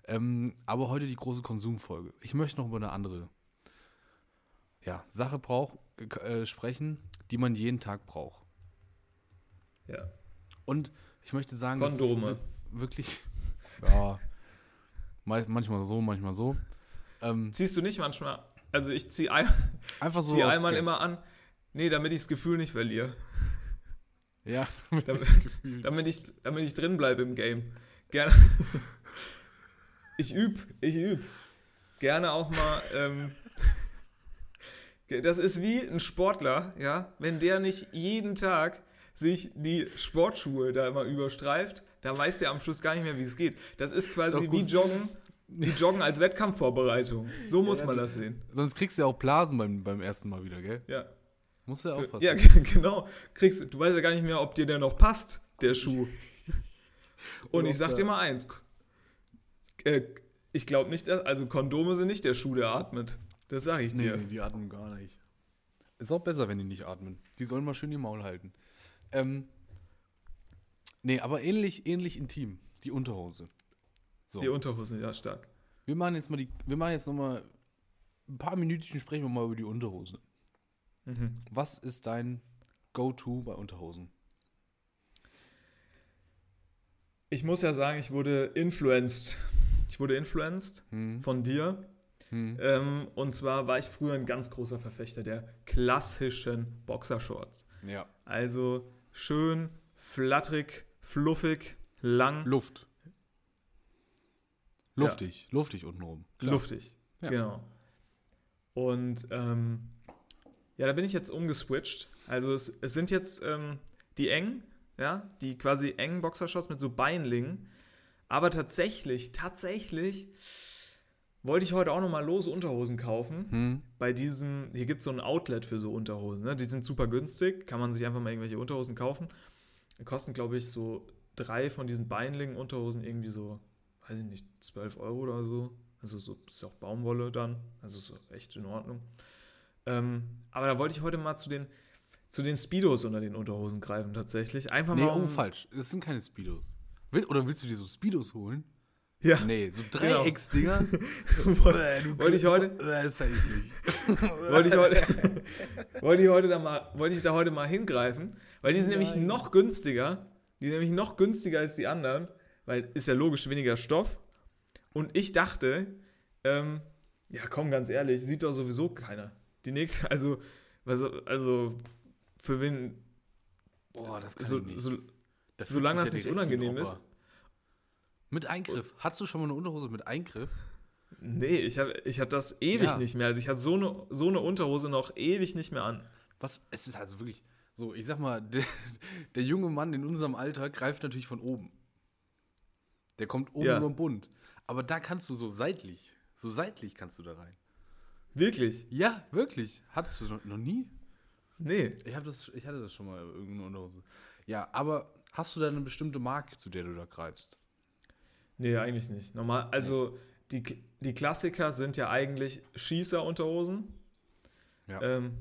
Ähm, aber heute die große Konsumfolge. Ich möchte noch über eine andere ja, Sache brauch, äh, sprechen, die man jeden Tag braucht. ja. Und ich möchte sagen, Kondome. wir- wirklich, <laughs> ja, manchmal so, manchmal so. Ähm, Ziehst du nicht manchmal, also ich ziehe ein, einfach ich so. zieh aus einmal Gag. immer an, nee, damit ich das Gefühl nicht verliere. Ja, Damit, <laughs> damit, ich, damit ich drin bleibe im Game. Gerne. <laughs> Ich üb, ich üb. Gerne auch mal. Ähm, das ist wie ein Sportler, ja. Wenn der nicht jeden Tag sich die Sportschuhe da immer überstreift, dann weiß der am Schluss gar nicht mehr, wie es geht. Das ist quasi Ist wie. Joggen. Die joggen als Wettkampfvorbereitung. So muss man das sehen. Sonst kriegst du ja auch Blasen beim, beim ersten Mal wieder, gell? Ja. Musst du ja aufpassen. Ja, <laughs> genau. Kriegst, du weißt ja gar nicht mehr, ob dir der noch passt, der Schuh. <laughs> Und ich sag dir mal eins. Äh, Ich glaube nicht, dass, also Kondome sind nicht der Schuh, der atmet. Das sage ich Nee, dir. nee, die atmen gar nicht. Ist auch besser, wenn die nicht atmen. Die sollen mal schön die Maul halten. Ähm, nee, aber ähnlich, ähnlich intim. Die Unterhose. So. Die Unterhosen, ja, stark. Wir machen jetzt mal die, wir machen jetzt noch mal ein paar Minütchen sprechen wir mal über die Unterhose. Mhm. Was ist dein Go-To bei Unterhosen? Ich muss ja sagen, ich wurde influenced. Ich wurde influenced Hm. von dir. Hm. Ähm, und zwar war ich früher ein ganz großer Verfechter der klassischen Boxershorts. Ja. Also schön, flatterig, fluffig, lang, Luft. Luftig. Luftig untenrum. Klar. luftig. Ja. Genau. Und ähm, ja, da bin ich jetzt umgeswitcht. Also es, es sind jetzt ähm, die engen, ja, die quasi engen Boxershorts mit so Beinlingen. Aber tatsächlich, tatsächlich wollte ich heute auch nochmal lose Unterhosen kaufen. Hm. Bei diesem, hier gibt es so ein Outlet für so Unterhosen. Ne? Die sind super günstig, kann man sich einfach mal irgendwelche Unterhosen kaufen. Die kosten, glaube ich, so drei von diesen beinlingen Unterhosen irgendwie so, weiß ich nicht, 12 Euro oder so. Also so ist auch Baumwolle dann, also ist echt in Ordnung. Ähm, aber da wollte ich heute mal zu den, zu den Speedos unter den Unterhosen greifen tatsächlich. Einfach Nee, mal. oh, um- falsch. Das sind keine Speedos. Will, oder willst du dir so Speedos holen? Ja, Nee, so Genau. Dreiecksdinger. <laughs> wollte ich heute, Äh, das ist ja eklig. <laughs> wollte ich heute, <laughs> wollte ich heute da mal, wollte ich da heute mal hingreifen, weil die sind nämlich Nein. noch günstiger. Die sind nämlich noch günstiger als die anderen, weil ist ja logisch weniger Stoff. Und ich dachte, ähm, ja komm, ganz ehrlich, sieht doch sowieso keiner. Die nächste, also, was, also für wen, Boah, das kann so, ich nicht. so, Da solange das nicht ja ein unangenehm ist. Mit Eingriff. Hattest du schon mal eine Unterhose mit Eingriff? nee, ich, hab, ich hatte das ewig Ja. nicht mehr. Also ich hatte so eine, so eine Unterhose noch ewig nicht mehr an. Was? Es ist also wirklich so, ich sag mal, <laughs> der, der junge Mann in unserem Alter greift natürlich von oben. Der kommt oben Ja. über den Bund. Aber da kannst du so seitlich, so seitlich kannst du da rein. Wirklich? Ja, wirklich. Hattest du noch, noch nie? Nee. Ich, hab das, ich hatte das schon mal, irgendeine Unterhose. Ja, aber hast du da eine bestimmte Marke, zu der du da greifst? Nee, eigentlich nicht. Normal, also die, die Klassiker sind ja eigentlich Schießerunterhosen. Ja. Ähm,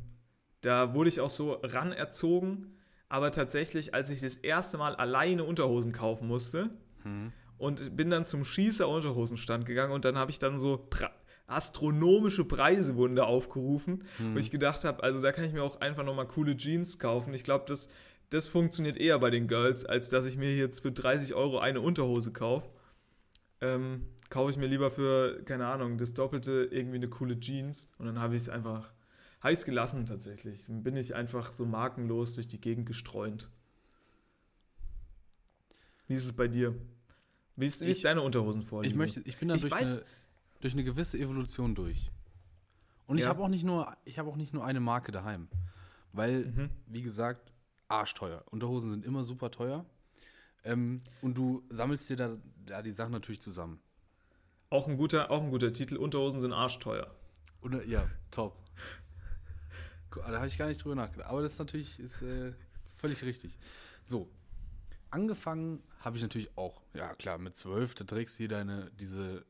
da wurde ich auch so ran erzogen. Aber tatsächlich, als ich das erste Mal alleine Unterhosen kaufen musste Hm. und bin dann zum Schießer-Unterhosenstand gegangen und dann habe ich dann so astronomische Preise wurden da aufgerufen, wo ich gedacht habe, also da kann ich mir auch einfach nochmal coole Jeans kaufen. Ich glaube, das, das funktioniert eher bei den Girls, als dass ich mir jetzt für 30 Euro eine Unterhose kaufe. Ähm, kaufe ich mir lieber für, keine Ahnung, das Doppelte irgendwie eine coole Jeans und dann habe ich es einfach heiß gelassen tatsächlich. Dann bin ich einfach so markenlos durch die Gegend gestreunt. Wie ist es bei dir? Wie ist, wie ist Ich- deine Unterhosenvorliebe? Ich möchte, ich bin da Ich durch, weiß- eine, durch eine gewisse Evolution durch. Und ich Ja. habe auch nicht nur, ich habe auch nicht nur eine Marke daheim. Weil, Mhm. wie gesagt, arschteuer. Unterhosen sind immer super teuer. Ähm, und du sammelst dir da, da die Sachen natürlich zusammen. Auch ein guter, auch ein guter Titel. Unterhosen sind arschteuer. Und, äh, ja, top. Da habe ich gar nicht drüber nachgedacht. Aber das ist natürlich ist, äh, völlig richtig. So, angefangen habe ich natürlich auch, ja klar, mit zwölf, da trägst du hier deine, diese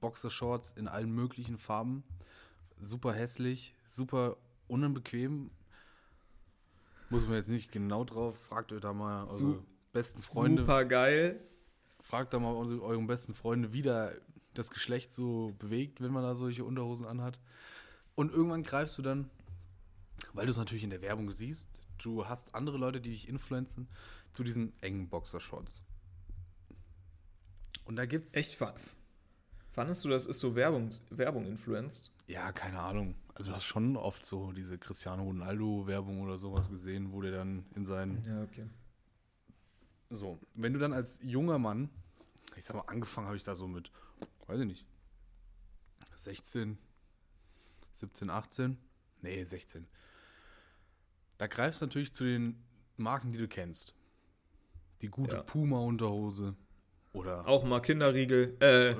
Boxershorts in allen möglichen Farben. Super hässlich, super unbequem. Muss man jetzt nicht genau drauf. Fragt euch da mal eure Su- besten Freunde. Super geil. Fragt da mal unsere, euren besten Freunde, wie da das Geschlecht so bewegt, wenn man da solche Unterhosen anhat. Und irgendwann greifst du dann, weil du es natürlich in der Werbung siehst, du hast andere Leute, die dich influenzen, zu diesen engen Boxershorts. Und da gibt's. Echt fa- Fandest du, das ist so Werbung, Werbung influenced? Ja, keine Ahnung. Also du hast schon oft so diese Cristiano Ronaldo-Werbung oder sowas gesehen, wo der dann in seinen Ja, okay. So, wenn du dann als junger Mann, ich sag mal, angefangen habe ich da so mit, weiß ich nicht, 16, 17, 18, nee, 16. Da greifst du natürlich zu den Marken, die du kennst. Die gute Ja. Puma-Unterhose oder Auch mal Kinderriegel. Äh.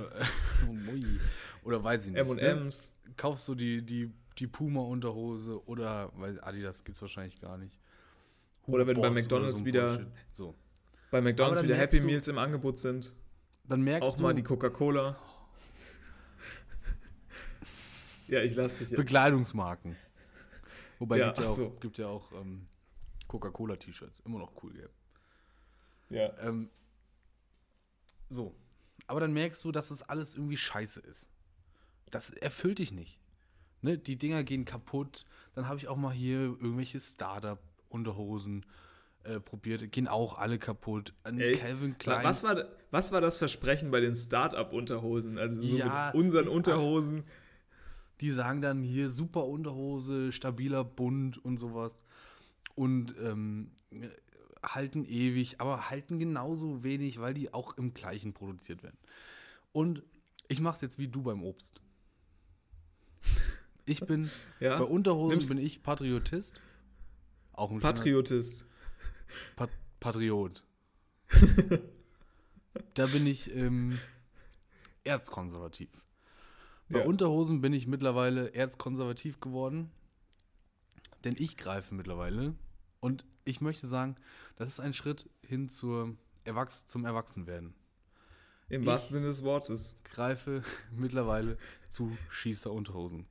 Oder weiß ich nicht. Ne? M&M's. Kaufst du die, die, die Puma-Unterhose oder, weil Adidas gibt es wahrscheinlich gar nicht. Oder wenn bei Boss McDonald's ein wieder-. So. Bei McDonalds wieder Happy du- Meals im Angebot sind. Dann merkst Auch du, mal die Coca-Cola. Ja, ich lass dich jetzt. Bekleidungsmarken. Wobei Ja, gibt, ja auch, so. gibt ja auch ähm, Coca-Cola-T-Shirts. Immer noch cool, gell? Ja. Ähm, so. Aber dann merkst du, dass es alles irgendwie scheiße ist. Das erfüllt dich nicht. Ne? Die Dinger gehen kaputt. Dann habe ich auch mal hier irgendwelche Startup-Unterhosen äh, probiert. Gehen auch alle kaputt. An? Calvin Klein. Was war, was war das Versprechen bei den Start-up-Unterhosen? Also so Ja, mit unseren Unterhosen. <laughs> Die sagen dann hier super Unterhose, stabiler Bund und sowas. Und ähm, halten ewig, aber halten genauso wenig, weil die auch im gleichen produziert werden. Und ich mache es jetzt wie du beim Obst. Ich bin, <laughs> Ja? bei Unterhosen Nimmst- bin ich Patriotist. Auch ein Patriotist. Pat Patriot. <laughs> da bin ich ähm, erzkonservativ. Bei Ja. Unterhosen bin ich mittlerweile erzkonservativ geworden. Denn ich greife mittlerweile. Und ich möchte sagen, das ist ein Schritt hin zur Erwachs zum Erwachsenwerden. Im Ich- wahrsten Sinne des Wortes. Greife <laughs> mittlerweile zu Schießer-Unterhosen.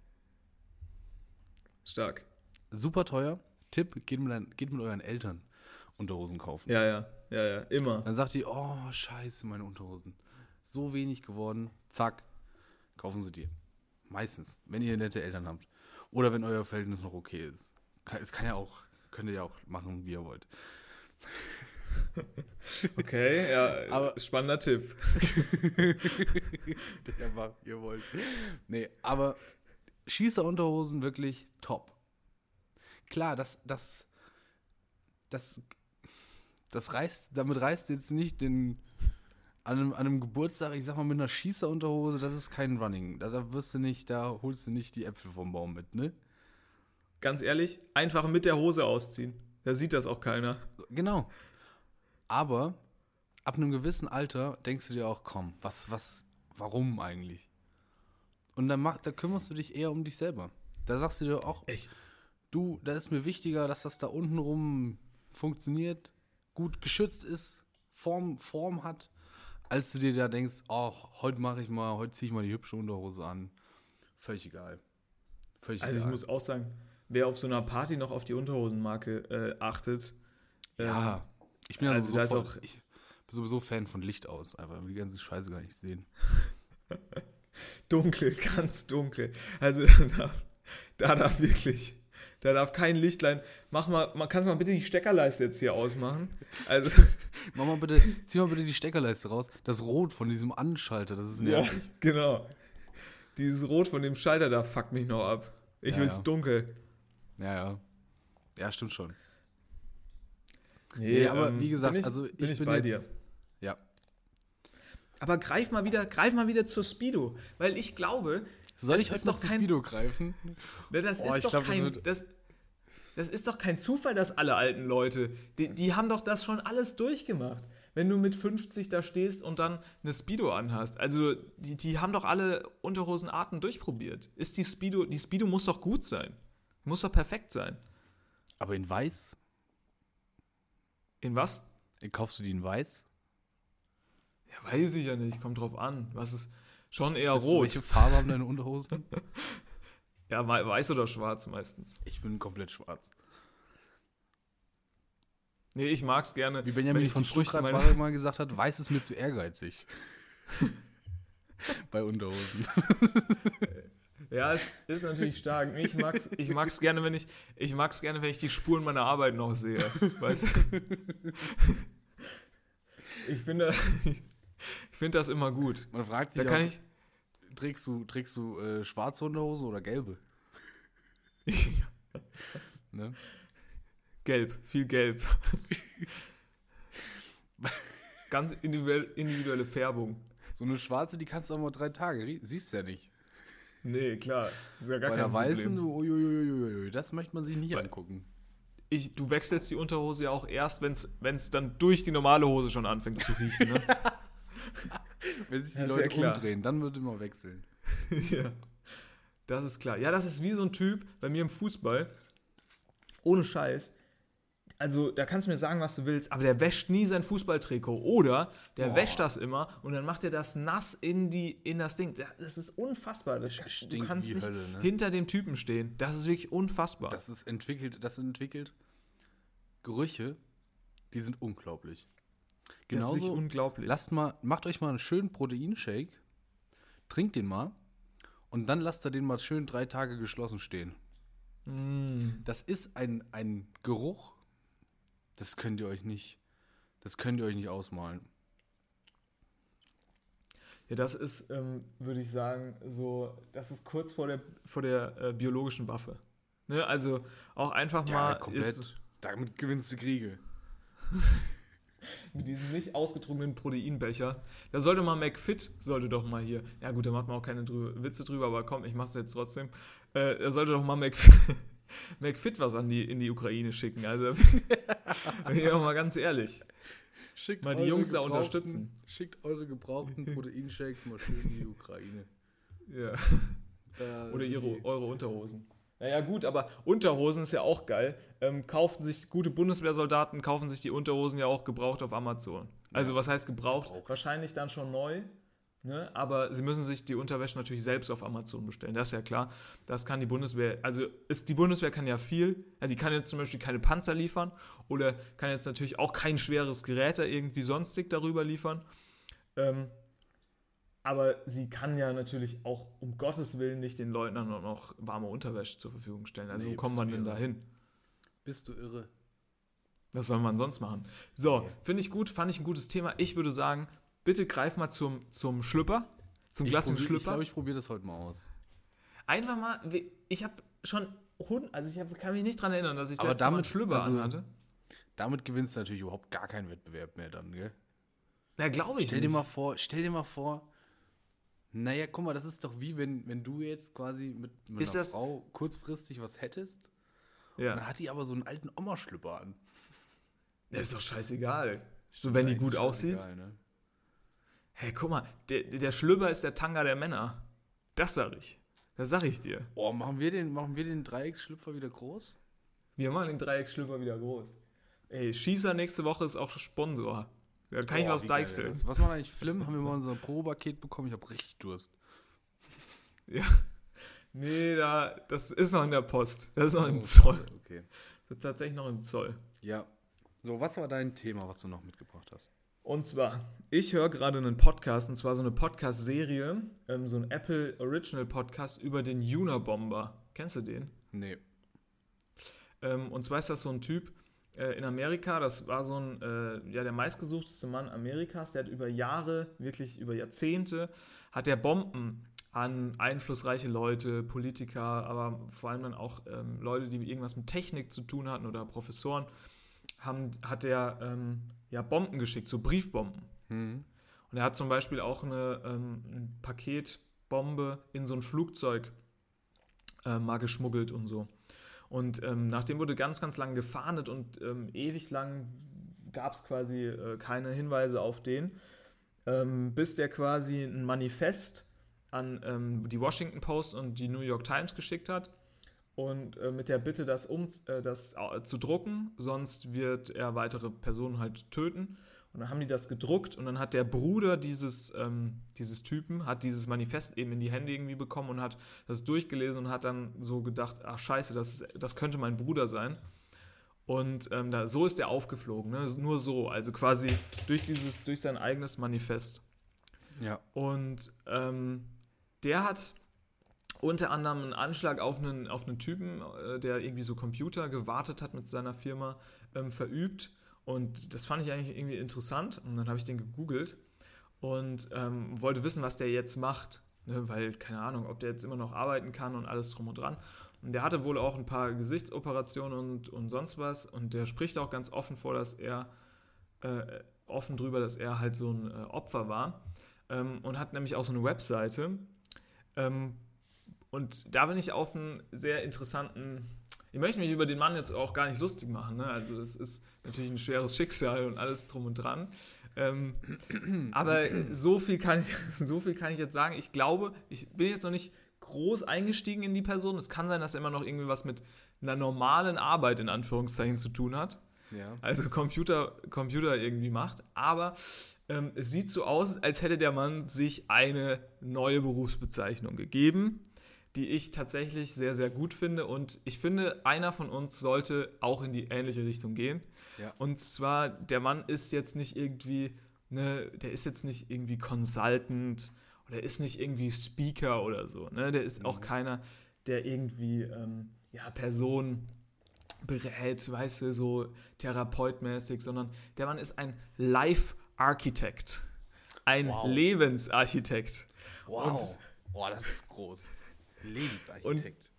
Stark. Super teuer. Tipp, geht mit, dein, geht mit euren Eltern Unterhosen kaufen. Ja, ja, ja, ja. Immer. Dann sagt die, oh, scheiße, meine Unterhosen. So wenig geworden. Zack, kaufen sie dir. Meistens, wenn ihr nette Eltern habt. Oder wenn euer Verhältnis noch okay ist. Es kann ja auch, könnt ihr ja auch machen, wie ihr wollt. <laughs> Okay, ja. Aber- spannender Tipp. <laughs> ja, macht, ihr wollt. Nee, aber Schießerunterhosen wirklich top. Klar, das, das, das, das reißt, damit reißt jetzt nicht den, an einem, an einem Geburtstag, ich sag mal mit einer Schießerunterhose, das ist kein Running. Da, da wirst du nicht, da holst du nicht die Äpfel vom Baum mit, ne? Ganz ehrlich, einfach mit der Hose ausziehen. Da sieht das auch keiner. Genau. Aber ab einem gewissen Alter denkst du dir auch, komm, was, was, warum eigentlich? Und dann mach, da kümmerst du dich eher um dich selber. Da sagst du dir auch, Echt? du, da ist mir wichtiger, dass das da unten rum funktioniert, gut geschützt ist, Form, Form hat, als du dir da denkst, oh, heute mache ich mal, heute ziehe ich mal die hübsche Unterhose an. Völlig egal. Völlig Also ich egal. muss auch sagen, wer auf so einer Party noch auf die Unterhosenmarke äh, achtet, ähm, ja, ich bin ja also sowieso, da ist voll, auch- ich bin sowieso Fan von Licht aus, einfach, die ganze Scheiße gar nicht sehen. <laughs> dunkel, ganz dunkel. Also <laughs> da darf, da darf wirklich, da darf kein Lichtlein. Mach mal, man kannst mal bitte die Steckerleiste jetzt hier ausmachen. Also <laughs> Mach mal bitte, zieh mal bitte die Steckerleiste raus. Das Rot von diesem Anschalter, das ist ja, nervig. genau. Dieses Rot von dem Schalter da fuckt mich noch ab. Ich Ja, will's ja. dunkel. Ja, ja. Ja, stimmt schon. Nee, Nee, aber ähm, wie gesagt, ich, also bin ich ich bin bei jetzt- dir. Ja. Aber greif mal wieder, greif mal wieder zur Speedo, weil ich glaube, Soll ich heute noch kein- Speedo greifen? Ne, das Oh, ist ich doch glaub, kein. Das, das ist doch kein Zufall, dass alle alten Leute, die, die haben doch das schon alles durchgemacht. Wenn du mit 50 da stehst und dann eine Speedo anhast. Also, die, die haben doch alle Unterhosenarten durchprobiert. Ist die Speedo, die Speedo muss doch gut sein. Muss doch perfekt sein. Aber in weiß? In was? Kaufst du die in weiß? Ja, weiß ich ja nicht. Kommt drauf an. Was ist schon eher Weißt du, rot? welche Farbe haben deine Unterhosen? <laughs> Ja, wei- weiß oder schwarz meistens. Ich bin komplett schwarz. Nee, ich mag's gerne. Wie wenn Benjamin ich von Stuttgart mal gesagt hat, weiß ist mir zu ehrgeizig. <laughs> Bei Unterhosen. <laughs> Ja, es ist natürlich stark. Ich mag's, ich mag's gerne, wenn ich, ich mag's gerne, wenn ich die Spuren meiner Arbeit noch sehe. Weißt du? Ich finde, ich finde das immer gut. Man fragt sich Da kann auch, ich, trägst du, trägst du äh, schwarze Unterhose oder gelbe? <laughs> Ne? gelb, viel gelb. Ganz individuell, individuelle Färbung. So eine schwarze, die kannst du auch mal drei Tage, siehst du ja nicht. Nee, klar. Ist ja gar Bei kein der weißen, uiuiuiui, das möchte man sich nicht Weil- angucken. Ich, du wechselst die Unterhose ja auch erst, wenn es dann durch die normale Hose schon anfängt zu riechen. Ne? <laughs> Wenn sich die Ja, sehr Leute klar. umdrehen, dann wird immer wechseln. <laughs> ja. Das ist klar. Ja, das ist wie so ein Typ bei mir im Fußball. Ohne Scheiß. Also, da kannst du mir sagen, was du willst, aber der wäscht nie sein Fußballtrikot. Oder der Boah. wäscht das immer und dann macht er das nass in, die, in das Ding. Das ist unfassbar. Das, du Stinkt kannst nicht Hölle, ne? hinter dem Typen stehen. Das ist wirklich unfassbar. Das ist entwickelt, das entwickelt Gerüche, die sind unglaublich. das ist Genauso, unglaublich. lasst mal, macht euch mal einen schönen Proteinshake, trinkt den mal und dann lasst ihr den mal schön drei Tage geschlossen stehen. Mm. Das ist ein, ein Geruch, das könnt ihr euch nicht, das könnt ihr euch nicht ausmalen. Ja, das ist, ähm, würde ich sagen, so, das ist kurz vor der, vor der äh, biologischen Waffe. Ne? Also auch einfach mal komplett. jetzt Damit gewinnst du Kriege. <laughs> mit diesem nicht ausgetrunkenen Proteinbecher. Da sollte mal McFit, sollte doch mal hier, ja gut, da macht man auch keine drü Witze drüber, aber komm, ich mach's jetzt trotzdem. Äh, da sollte doch mal McFit, <laughs> <laughs> McFit was an die, in die Ukraine schicken. Also, <laughs> bin ich mal ganz ehrlich. Schickt Mal die Jungs da unterstützen. Schickt eure gebrauchten Proteinshakes mal schön in die Ukraine. Ja. Da Oder ihre, eure Unterhosen. Naja, gut, aber Unterhosen ist ja auch geil. Ähm, kaufen sich gute Bundeswehrsoldaten, kaufen sich die Unterhosen ja auch gebraucht auf Amazon. Also, was heißt gebraucht? Gebraucht. Wahrscheinlich dann schon neu. Ne? Aber sie müssen sich die Unterwäsche natürlich selbst auf Amazon bestellen. Das ist ja klar. Das kann die Bundeswehr, also ist, die Bundeswehr kann ja viel. Ja, die kann jetzt zum Beispiel keine Panzer liefern oder kann jetzt natürlich auch kein schweres Gerät da irgendwie sonstig darüber liefern. Ähm, aber sie kann ja natürlich auch um Gottes Willen nicht den Leuten dann auch noch warme Unterwäsche zur Verfügung stellen. Also Nee, wo kommt man denn da hin? Bist du irre? Was soll man sonst machen? So, finde ich gut, fand ich ein gutes Thema. Ich würde sagen, bitte greif mal zum, zum Schlüpper, zum Glas im ich Schlüpper. glaube, ich probiere das heute mal aus. Einfach mal, ich habe schon Hund, also ich hab, kann mich nicht dran erinnern, dass ich einen damit- Schlüpper also- anhatte. Damit gewinnst du natürlich überhaupt gar keinen Wettbewerb mehr dann, gell? Na, glaube ich Stell dir nicht. mal vor, stell dir mal vor, naja, guck mal, das ist doch wie wenn, wenn du jetzt quasi mit, mit Ist einer das- Frau kurzfristig was hättest, dann ja. hat die aber so einen alten Oma-Schlüpper an. Das ist doch scheißegal. So, wenn die gut aussieht. scheißegal, Ne? Hey, guck mal, der, der Schlüpper ist der Tanga der Männer. Das sag ich. Das sag ich dir. Oh, machen wir den, machen wir den Dreiecksschlüpfer wieder groß? Wir machen den Dreiecksschlüpper wieder groß. Ey, Schießer nächste Woche ist auch Sponsor. Da kann ich Boah, was deichseln. Was macht eigentlich Flim? Haben wir mal unser Pro-Paket bekommen? Ich habe richtig Durst. <laughs> Ja. Nee, da, das ist noch in der Post. Das ist noch im Oh, Zoll. Okay. Das ist tatsächlich noch im Zoll. Ja. So, was war dein Thema, was du noch mitgebracht hast? Und zwar, ich höre gerade einen Podcast, und zwar so eine Podcast-Serie, ähm, so ein Apple Original Podcast über den Unabomber. Kennst du den? Nee. Ähm, und zwar ist das so ein Typ äh, in Amerika, das war so ein, äh, ja, der meistgesuchteste Mann Amerikas, der hat über Jahre, wirklich über Jahrzehnte, hat der Bomben an einflussreiche Leute, Politiker, aber vor allem dann auch ähm, Leute, die irgendwas mit Technik zu tun hatten oder Professoren, haben, hat er ähm, ja, Bomben geschickt, so Briefbomben. Hm. Und er hat zum Beispiel auch eine ähm, ein Paketbombe in so ein Flugzeug äh, mal geschmuggelt und so. Und ähm, nachdem wurde ganz, ganz lang gefahndet und ähm, ewig lang gab es quasi äh, keine Hinweise auf den, ähm, bis der quasi ein Manifest an ähm, die Washington Post und die New York Times geschickt hat und äh, mit der Bitte, das, um, äh, das äh, zu drucken, sonst wird er weitere Personen halt töten. Und dann haben die das gedruckt und dann hat der Bruder dieses, ähm, dieses Typen, hat dieses Manifest eben in die Hände irgendwie bekommen und hat das durchgelesen und hat dann so gedacht, ach scheiße, das, ist, das könnte mein Bruder sein. Und ähm, da, so ist er aufgeflogen, ne? nur so, also quasi durch, dieses, durch sein eigenes Manifest. Ja. Und ähm, der hat unter anderem einen Anschlag auf einen, auf einen Typen, äh, der irgendwie so Computer gewartet hat mit seiner Firma, ähm, verübt. Und das fand ich eigentlich irgendwie interessant. Und dann habe ich den gegoogelt und ähm, wollte wissen, was der jetzt macht. Ne? Weil, keine Ahnung, ob der jetzt immer noch arbeiten kann und alles drum und dran. Und der hatte wohl auch ein paar Gesichtsoperationen und, und sonst was. Und der spricht auch ganz offen vor, dass er äh, offen drüber, dass er halt so ein äh, Opfer war. Ähm, und hat nämlich auch so eine Webseite. Ähm, und da bin ich auf einen sehr interessanten ich möchte mich über den Mann jetzt auch gar nicht lustig machen. Ne? Also es ist natürlich ein schweres Schicksal und alles drum und dran. Ähm, aber so viel, kann ich, <laughs> so viel kann ich jetzt sagen. Ich glaube, ich bin jetzt noch nicht groß eingestiegen in die Person. Es kann sein, dass er immer noch irgendwie was mit einer normalen Arbeit in Anführungszeichen zu tun hat. Ja. Also Computer, Computer irgendwie macht. Aber ähm, es sieht so aus, als hätte der Mann sich eine neue Berufsbezeichnung gegeben, die ich tatsächlich sehr, sehr gut finde. Und ich finde, einer von uns sollte auch in die ähnliche Richtung gehen. Ja. Und zwar, der Mann ist jetzt nicht irgendwie, ne, der ist jetzt nicht irgendwie Consultant oder ist nicht irgendwie Speaker oder so. Ne? Der ist auch keiner, der irgendwie ähm, ja, Personen berät, weißt du, so therapeutmäßig, sondern der Mann ist ein Life-Architect, ein Wow. Lebensarchitekt. Wow. Boah, das ist groß. Lebensarchitekt.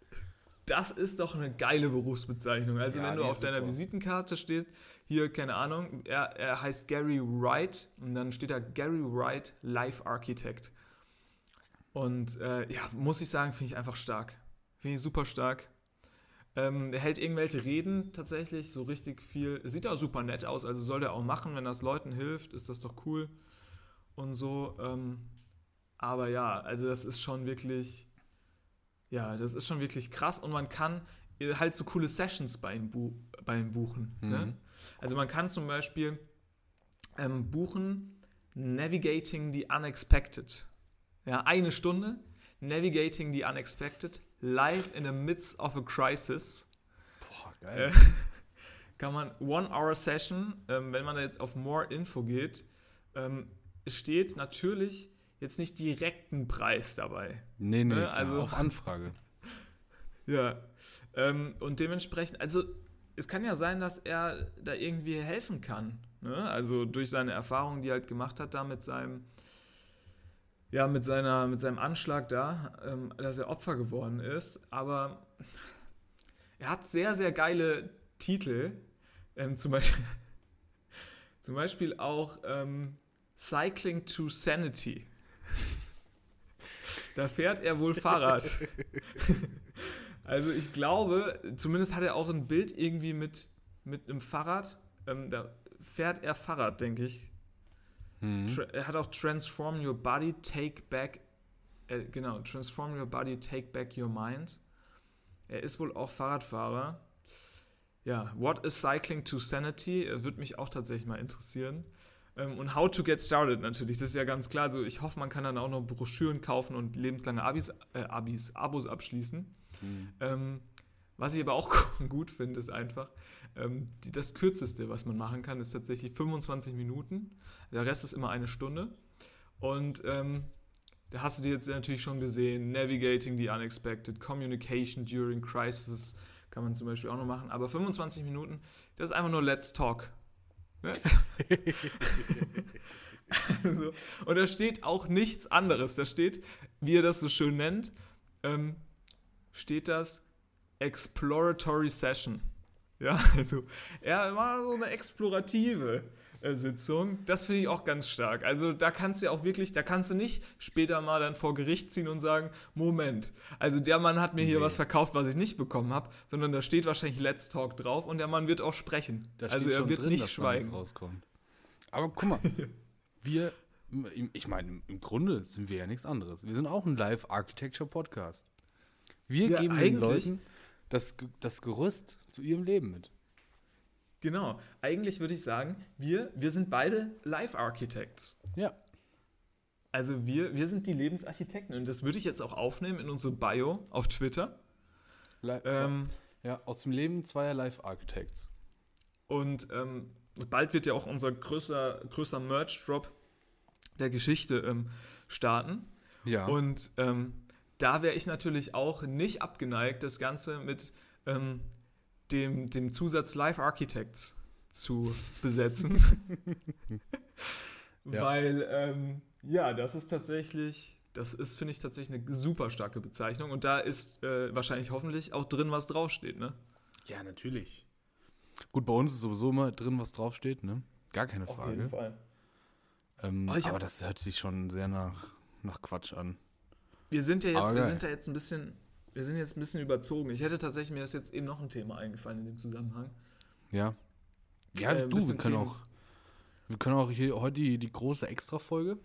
Das ist doch eine geile Berufsbezeichnung. Also Ja, wenn du auf deiner super. Visitenkarte steht, hier, keine Ahnung, er, er heißt Gary Wright und dann steht da Gary Wright Life Architect. Und äh, ja, muss ich sagen, finde ich einfach stark. Finde ich super stark. Ähm, er hält irgendwelche Reden tatsächlich, so richtig viel. Sieht auch super nett aus, also soll der auch machen, wenn das Leuten hilft, ist das doch cool. Und so. Ähm, aber ja, also das ist schon wirklich, ja, das ist schon wirklich krass und man kann äh, halt so coole Sessions bei ihm, bu bei ihm buchen. Ne? Also man kann zum Beispiel ähm, buchen Navigating the Unexpected. Ja, eine Stunde. Navigating the Unexpected. Live in the midst of a crisis. Boah, <laughs> geil. Äh, kann man One-Hour-Session, ähm, wenn man da jetzt auf More Info geht, ähm, steht natürlich jetzt nicht direkt ein Preis dabei. nee, nee, ne, also- auf Anfrage. <laughs> Ja. Ähm, und dementsprechend, also es kann ja sein, dass er da irgendwie helfen kann. Ne? Also durch seine Erfahrungen, die er halt gemacht hat, da mit seinem, ja, mit seiner, mit seinem Anschlag da, ähm, dass er Opfer geworden ist. Aber er hat sehr, sehr geile Titel. Ähm, zum, Beispiel, <laughs> zum Beispiel auch ähm, Cycling to Sanity. Da fährt er wohl Fahrrad. <laughs> Also ich glaube, zumindest hat er auch ein Bild irgendwie mit, mit einem Fahrrad. Ähm, da fährt er Fahrrad, denke ich. Mhm. Er hat auch Transform Your Body, Take Back. Äh, genau, Transform Your Body, Take Back Your Mind. Er ist wohl auch Fahrradfahrer. Ja, What is Cycling to Sanity? Äh, Würde mich auch tatsächlich mal interessieren. Ähm, und How to Get Started natürlich, das ist ja ganz klar. Also ich hoffe, man kann dann auch noch Broschüren kaufen und lebenslange Abis, äh, Abis Abos abschließen. Ähm, was ich aber auch <laughs> gut finde, ist einfach, ähm, die, das Kürzeste, was man machen kann, ist tatsächlich 25 Minuten. Der Rest ist immer eine Stunde. Und ähm, da hast du dir jetzt natürlich schon gesehen, Navigating the Unexpected, Communication during Crisis kann man zum Beispiel auch noch machen. Aber 25 Minuten, das ist einfach nur Let's Talk. Ne? <laughs> also, und da steht auch nichts anderes. Da steht, wie er das so schön nennt, ähm, steht das Exploratory Session. Ja, also er war so eine explorative Sitzung. Das finde ich auch ganz stark. Also da kannst du ja auch wirklich, da kannst du nicht später mal dann vor Gericht ziehen und sagen, Moment, also der Mann hat mir hier Nee. was verkauft, was ich nicht bekommen habe, sondern da steht wahrscheinlich Let's Talk drauf und der Mann wird auch sprechen. Also er wird drin, nicht schweigen. Aber guck mal, <laughs> wir, ich meine, im Grunde sind wir ja nichts anderes. Wir sind auch ein Live-Architecture-Podcast. Wir Ja, geben den Leuten das, das Gerüst zu ihrem Leben mit. Genau. Eigentlich würde ich sagen, wir, wir sind beide Live-Architects. Ja. Also wir, wir sind die Lebensarchitekten und das würde ich jetzt auch aufnehmen in unsere Bio auf Twitter. Li Ähm, ja, aus dem Leben zweier Live-Architects. und ähm, bald wird ja auch unser größer, größer Merch-Drop der Geschichte ähm, starten. Ja. Und ähm, da wäre ich natürlich auch nicht abgeneigt, das Ganze mit ähm, dem, dem Zusatz Live Architects zu besetzen. <laughs> <laughs> Ja. Weil, ähm, ja, das ist tatsächlich, das ist, finde ich, tatsächlich eine super starke Bezeichnung. Und da ist äh, wahrscheinlich hoffentlich auch drin, was draufsteht, ne? ja, natürlich. Gut, bei uns ist sowieso immer drin, was draufsteht, ne? Gar keine Auf Frage. jeden Fall. Ähm, Oh, aber das hört sich schon sehr nach, nach Quatsch an. Wir sind ja jetzt, wir sind da jetzt ein bisschen, wir sind jetzt ein bisschen überzogen. Ich hätte tatsächlich, mir ist jetzt eben noch ein Thema eingefallen in dem Zusammenhang. Ja. Ja, Äh, du, wir können Themen- auch. Wir können auch hier heute die, die große Extra-Folge.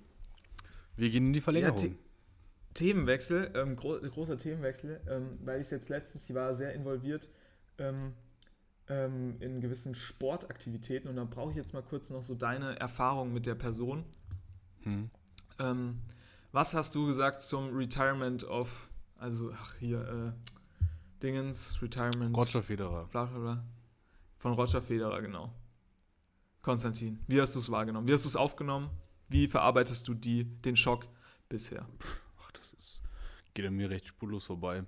Wir gehen in die Verlängerung. The Themenwechsel, ähm, gro großer Themenwechsel, ähm, weil ich jetzt letztens, ich war sehr involviert ähm, ähm, in gewissen Sportaktivitäten und da brauche ich jetzt mal kurz noch so deine Erfahrung mit der Person. Hm. Ähm, was hast du gesagt zum Retirement of, also, ach hier, äh, Dingens, Retirement. Roger Federer. bla bla bla. Von Roger Federer, genau. Konstantin, wie hast du es wahrgenommen? Wie hast du es aufgenommen? Wie verarbeitest du die, den Schock bisher? Ach, das ist, geht an mir recht spurlos vorbei.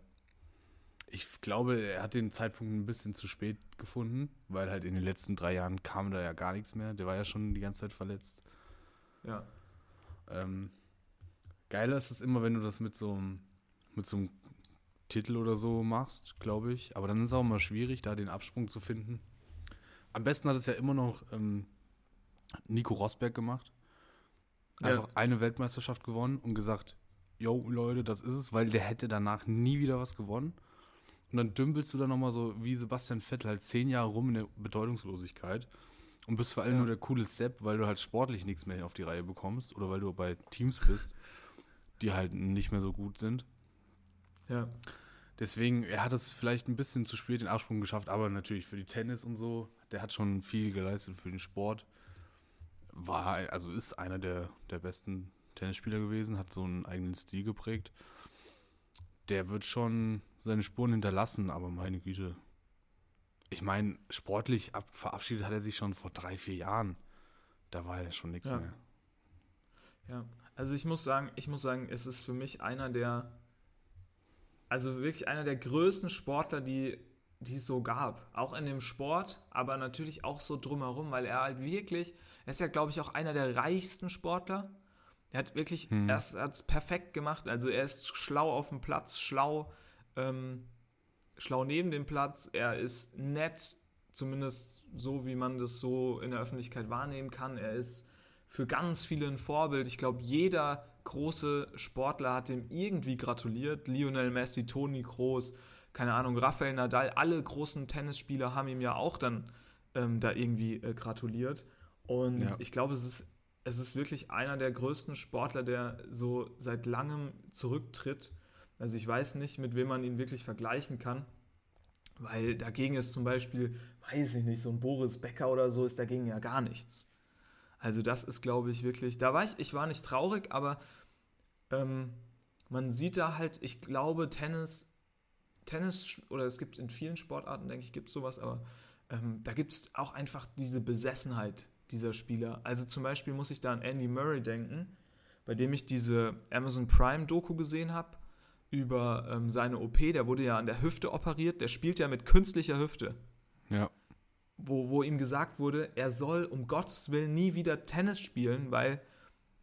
Ich glaube, er hat den Zeitpunkt ein bisschen zu spät gefunden, weil halt in den letzten drei Jahren kam da ja gar nichts mehr. Der war ja schon die ganze Zeit verletzt. Ja. Ähm, geiler ist es immer, wenn du das mit so einem mit so einem Titel oder so machst, glaube ich. Aber dann ist es auch mal schwierig, da den Absprung zu finden. Am besten hat es ja immer noch ähm, Nico Rosberg gemacht. Einfach Ja. eine Weltmeisterschaft gewonnen und gesagt, yo Leute, das ist es, weil der hätte danach nie wieder was gewonnen. Und dann dümpelst du dann nochmal so wie Sebastian Vettel halt zehn Jahre rum in der Bedeutungslosigkeit und bist vor allem Ja. nur der coole Sepp, weil du halt sportlich nichts mehr auf die Reihe bekommst oder weil du bei Teams bist, die halt nicht mehr so gut sind. Ja. Deswegen, er hat es vielleicht ein bisschen zu spät den Absprung geschafft, aber natürlich für die Tennis und so, der hat schon viel geleistet für den Sport. War, also ist einer der, der besten Tennisspieler gewesen, hat so einen eigenen Stil geprägt. Der wird schon seine Spuren hinterlassen, aber meine Güte. Ich meine, sportlich ab, verabschiedet hat er sich schon vor drei, vier Jahren. Da war ja schon nichts Ja. mehr. Ja, also ich muss sagen, ich muss sagen, es ist für mich einer der, also wirklich einer der größten Sportler, die, die es so gab. Auch in dem Sport, aber natürlich auch so drumherum, weil er halt wirklich, er ist ja, glaube ich, auch einer der reichsten Sportler. Er hat wirklich, er hat es perfekt gemacht. Also er ist schlau auf dem Platz, schlau, ähm, schlau neben dem Platz. Er ist nett, zumindest so, wie man das so in der Öffentlichkeit wahrnehmen kann. Er ist für ganz viele ein Vorbild. Ich glaube, jeder große Sportler hat ihm irgendwie gratuliert. Lionel Messi, Toni Kroos, keine Ahnung, Rafael Nadal, alle großen Tennisspieler haben ihm ja auch dann ähm, da irgendwie äh, gratuliert. Und Ja. ich glaube, es ist, es ist wirklich einer der größten Sportler, der so seit langem zurücktritt. Also ich weiß nicht, mit wem man ihn wirklich vergleichen kann. Weil dagegen ist zum Beispiel, weiß ich nicht, so ein Boris Becker oder so ist dagegen ja gar nichts. Also das ist, glaube ich, wirklich, da war ich, ich war nicht traurig, aber ähm, man sieht da halt, ich glaube, Tennis, Tennis, oder es gibt in vielen Sportarten, denke ich, gibt es sowas, aber ähm, da gibt es auch einfach diese Besessenheit dieser Spieler. Also zum Beispiel muss ich da an Andy Murray denken, bei dem ich diese Amazon Prime-Doku gesehen habe über ähm, seine OP. Der wurde ja an der Hüfte operiert, der spielt ja mit künstlicher Hüfte. Wo, wo ihm gesagt wurde, er soll um Gottes Willen nie wieder Tennis spielen, weil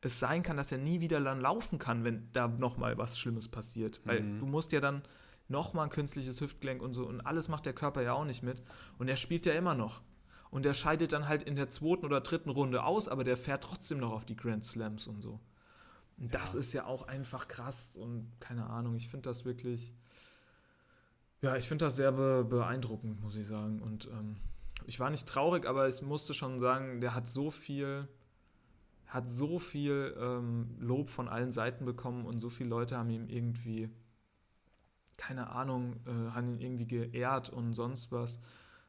es sein kann, dass er nie wieder dann laufen kann, wenn da nochmal was Schlimmes passiert. Weil Mhm. du musst ja dann nochmal ein künstliches Hüftgelenk und so und alles macht der Körper ja auch nicht mit. Und er spielt ja immer noch. Und er scheidet dann halt in der zweiten oder dritten Runde aus, aber der fährt trotzdem noch auf die Grand Slams und so. Und das ist ja auch einfach krass und keine Ahnung, ich finde das wirklich, ja, ich finde das sehr be beeindruckend, muss ich sagen. Und ähm, ich war nicht traurig, aber ich musste schon sagen, der hat so viel, hat so viel ähm, Lob von allen Seiten bekommen und so viele Leute haben ihm irgendwie, keine Ahnung, äh, haben ihn irgendwie geehrt und sonst was.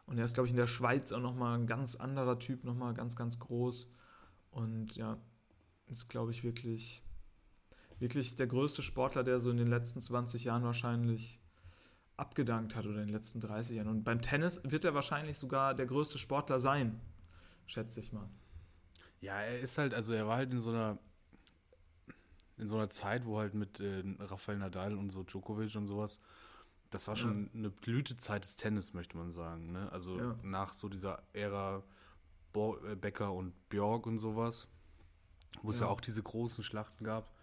Und er ist, glaube ich, in der Schweiz auch nochmal ein ganz anderer Typ, nochmal ganz, ganz groß. Und ja, ist, glaube ich, wirklich, wirklich der größte Sportler, der so in den letzten 20 Jahren wahrscheinlich abgedankt hat oder in den letzten 30 Jahren. Und beim Tennis wird er wahrscheinlich sogar der größte Sportler sein, schätze ich mal. Ja, er ist halt, also er war halt in so einer in so einer Zeit, wo halt mit äh, Rafael Nadal und so Djokovic und sowas, das war schon eine Blütezeit des Tennis, möchte man sagen. Ne? Also Ja. nach so dieser Ära Bo äh, Becker und Björk und sowas, wo es ja. Ja. auch diese großen Schlachten gab.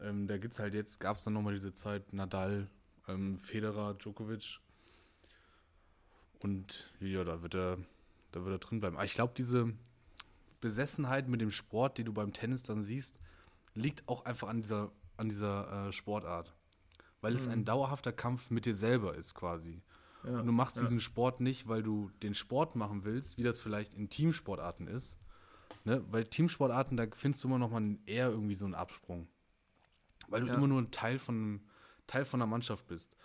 Ähm, da gibt's halt jetzt, gab es dann nochmal diese Zeit Nadal, ähm, Federer, Djokovic. Und ja, da wird er, da wird er drin bleiben. Aber ich glaube, diese Besessenheit mit dem Sport, die du beim Tennis dann siehst, liegt auch einfach an dieser, an dieser äh, Sportart. weil es ein dauerhafter Kampf mit dir selber ist quasi. Ja, Und du machst ja. diesen Sport nicht, weil du den Sport machen willst, wie das vielleicht in Teamsportarten ist. Ne? Weil Teamsportarten, da findest du immer noch mal eher irgendwie so einen Absprung. Weil du Ja. immer nur ein Teil von, Teil von einer Mannschaft bist.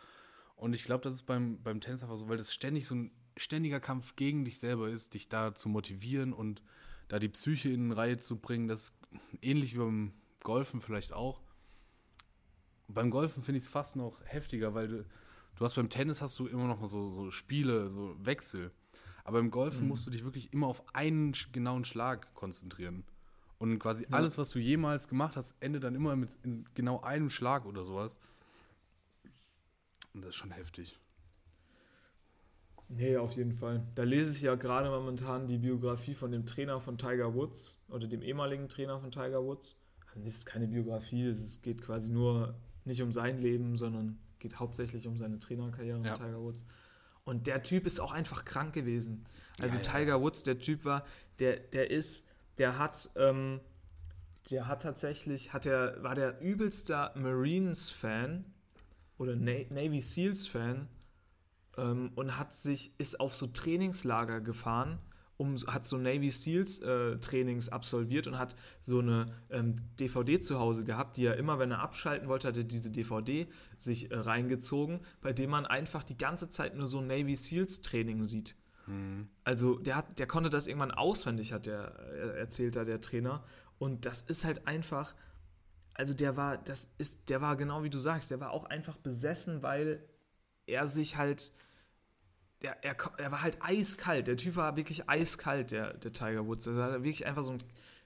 Und ich glaube, das ist beim, beim Tennis einfach so, weil das ständig so ein ständiger Kampf gegen dich selber ist, dich da zu motivieren und da die Psyche in Reihe zu bringen. Das ist ähnlich wie beim Golfen vielleicht auch. Beim Golfen finde ich es fast noch heftiger, weil du, du hast beim Tennis hast du immer noch mal so, so Spiele, so Wechsel. Aber im Golfen musst du dich wirklich immer auf einen genauen Schlag konzentrieren. Und quasi alles, was du jemals gemacht hast, endet dann immer mit genau einem Schlag oder sowas. Das ist schon heftig. Nee, auf jeden Fall. Da lese ich ja gerade momentan die Biografie von dem Trainer von Tiger Woods oder dem ehemaligen Trainer von Tiger Woods. Also das ist keine Biografie, es geht quasi nur nicht um sein Leben, sondern geht hauptsächlich um seine Trainerkarriere Ja. Tiger Woods. Und der Typ ist auch einfach krank gewesen. Also Ja, ja. Tiger Woods, der Typ war, der, der ist, der hat, ähm, der hat tatsächlich, hat er, war der übelster Marines-Fan oder Na Navy Seals-Fan ähm, und hat sich, ist auf so Trainingslager gefahren, um, hat so Navy Seals äh, Trainings absolviert und hat so eine ähm, DVD zu Hause gehabt, die er immer, wenn er abschalten wollte, hat er diese DVD sich äh, reingezogen, bei dem man einfach die ganze Zeit nur so Navy Seals Training sieht. Also der hat, der konnte das irgendwann auswendig, hat der äh, erzählt da der Trainer. Und das ist halt einfach, also der war, das ist, der war genau wie du sagst, der war auch einfach besessen, weil er sich halt, der, er, ko- er war halt eiskalt. Der Typ war wirklich eiskalt, der, der Tiger Woods. Der war wirklich einfach so ein,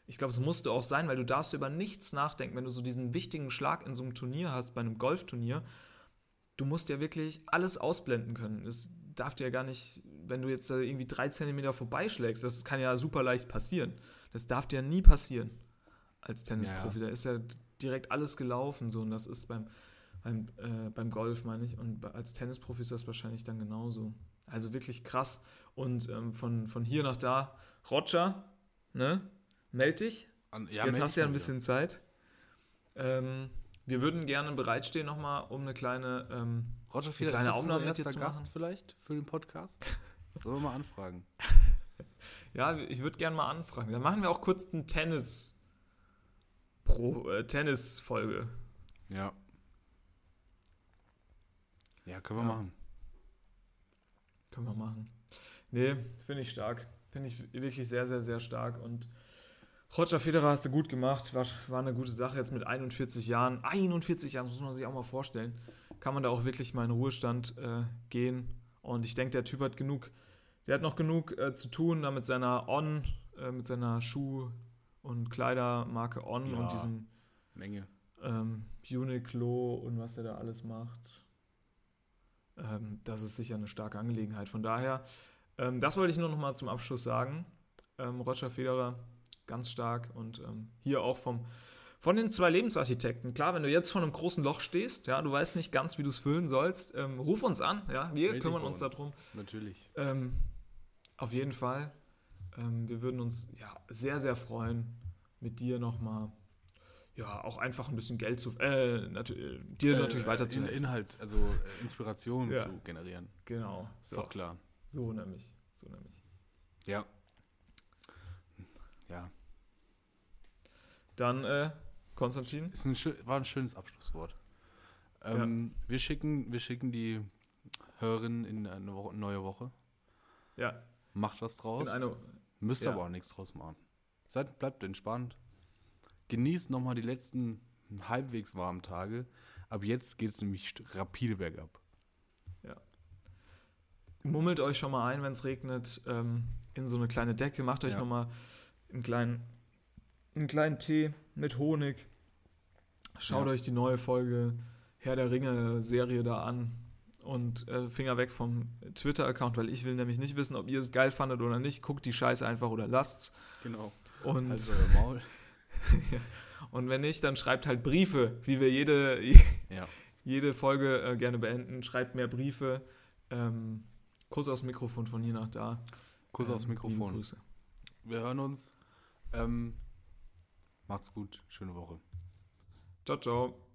ich glaube, es musste auch sein, weil du darfst über nichts nachdenken, wenn du so diesen wichtigen Schlag in so einem Turnier hast, bei einem Golfturnier. Du musst ja wirklich alles ausblenden können. Das darf dir ja gar nicht, wenn du jetzt irgendwie drei Zentimeter vorbeischlägst, das kann ja super leicht passieren. Das darf dir nie passieren als Tennisprofi. Da ist ja direkt alles gelaufen so und das ist beim, beim, äh, beim Golf, meine ich. Und als Tennisprofi ist das wahrscheinlich dann genauso. Also wirklich krass. Und ähm, von, von hier nach da, Roger, ne? Meld dich. An, ja, Jetzt hast du ja ein bisschen Zeit. Ähm, wir würden gerne bereitstehen nochmal, um eine kleine. Ähm. Roger Federer, kleine ist das Aufnahme mit dir zu Gast machen? vielleicht für den Podcast? <laughs> Sollen wir mal anfragen? ja, ich würde gerne mal anfragen. Dann machen wir auch kurz einen Tennis. Pro, äh, Tennis-Folge. Ja. Ja, können wir Ja. machen. Können wir machen. Nee, finde ich stark. Finde ich wirklich sehr, sehr, sehr stark. Und Roger Federer hast du gut gemacht. War, war eine gute Sache jetzt mit 41 Jahren. 41 Jahren, das muss man sich auch mal vorstellen. Kann man da auch wirklich mal in Ruhestand äh, gehen. Und ich denke, der Typ hat genug, der hat noch genug äh, zu tun, da mit seiner On, äh, mit seiner Schuh- und Kleidermarke On Ja. und diesem Menge. ähm, Uniqlo und was er da alles macht. Ähm, das ist sicher eine starke Angelegenheit. Von daher, ähm, das wollte ich nur noch mal zum Abschluss sagen. Ähm, Roger Federer, ganz stark und ähm, hier auch vom, von den zwei Lebensarchitekten. Klar, wenn du jetzt vor einem großen Loch stehst, ja, du weißt nicht ganz, wie du es füllen sollst, ähm, ruf uns an, ja, wir dich kümmern uns uns. darum. Natürlich. Auf jeden Fall. Ähm, wir würden uns ja, sehr, sehr freuen, mit dir nochmal, ja, auch einfach ein bisschen Geld zu, äh, natu äh, dir natürlich Äh, weiter zu in. Inhalt, also äh, Inspiration Ja. zu generieren. Genau. Ist So, doch klar. so nämlich. So nämlich. Ja. Ja. Dann, äh, Konstantin. Ist ein, war ein schönes Abschlusswort. Ähm, wir, schicken, wir schicken die Hörerinnen in eine Woche, neue Woche. Ja, Macht was draus. in eine, Müsst ja. aber auch nichts draus machen. Seid, bleibt entspannt. Genießt nochmal die letzten halbwegs warmen Tage. Ab jetzt geht es nämlich rapide bergab. mummelt euch schon mal ein, wenn es regnet, ähm, in so eine kleine Decke. Macht euch Ja. nochmal einen kleinen, einen kleinen Tee mit Honig. Schaut Ja. euch die neue Folge Herr der Ringe-Serie da an. Und äh, Finger weg vom Twitter-Account, weil ich will nämlich nicht wissen, ob ihr es geil fandet oder nicht. Guckt die Scheiße einfach oder lasst's. Genau. Und, Also Maul. <laughs> und wenn nicht, dann schreibt halt Briefe, wie wir jede, <laughs> Ja. jede Folge äh, gerne beenden. Schreibt mehr Briefe. Ähm, Kuss aufs Mikrofon von hier nach da. Kuss Ähm, aufs liebe Mikrofon. Grüße. Wir hören uns. Ähm, macht's gut. Schöne Woche. Ciao, ciao.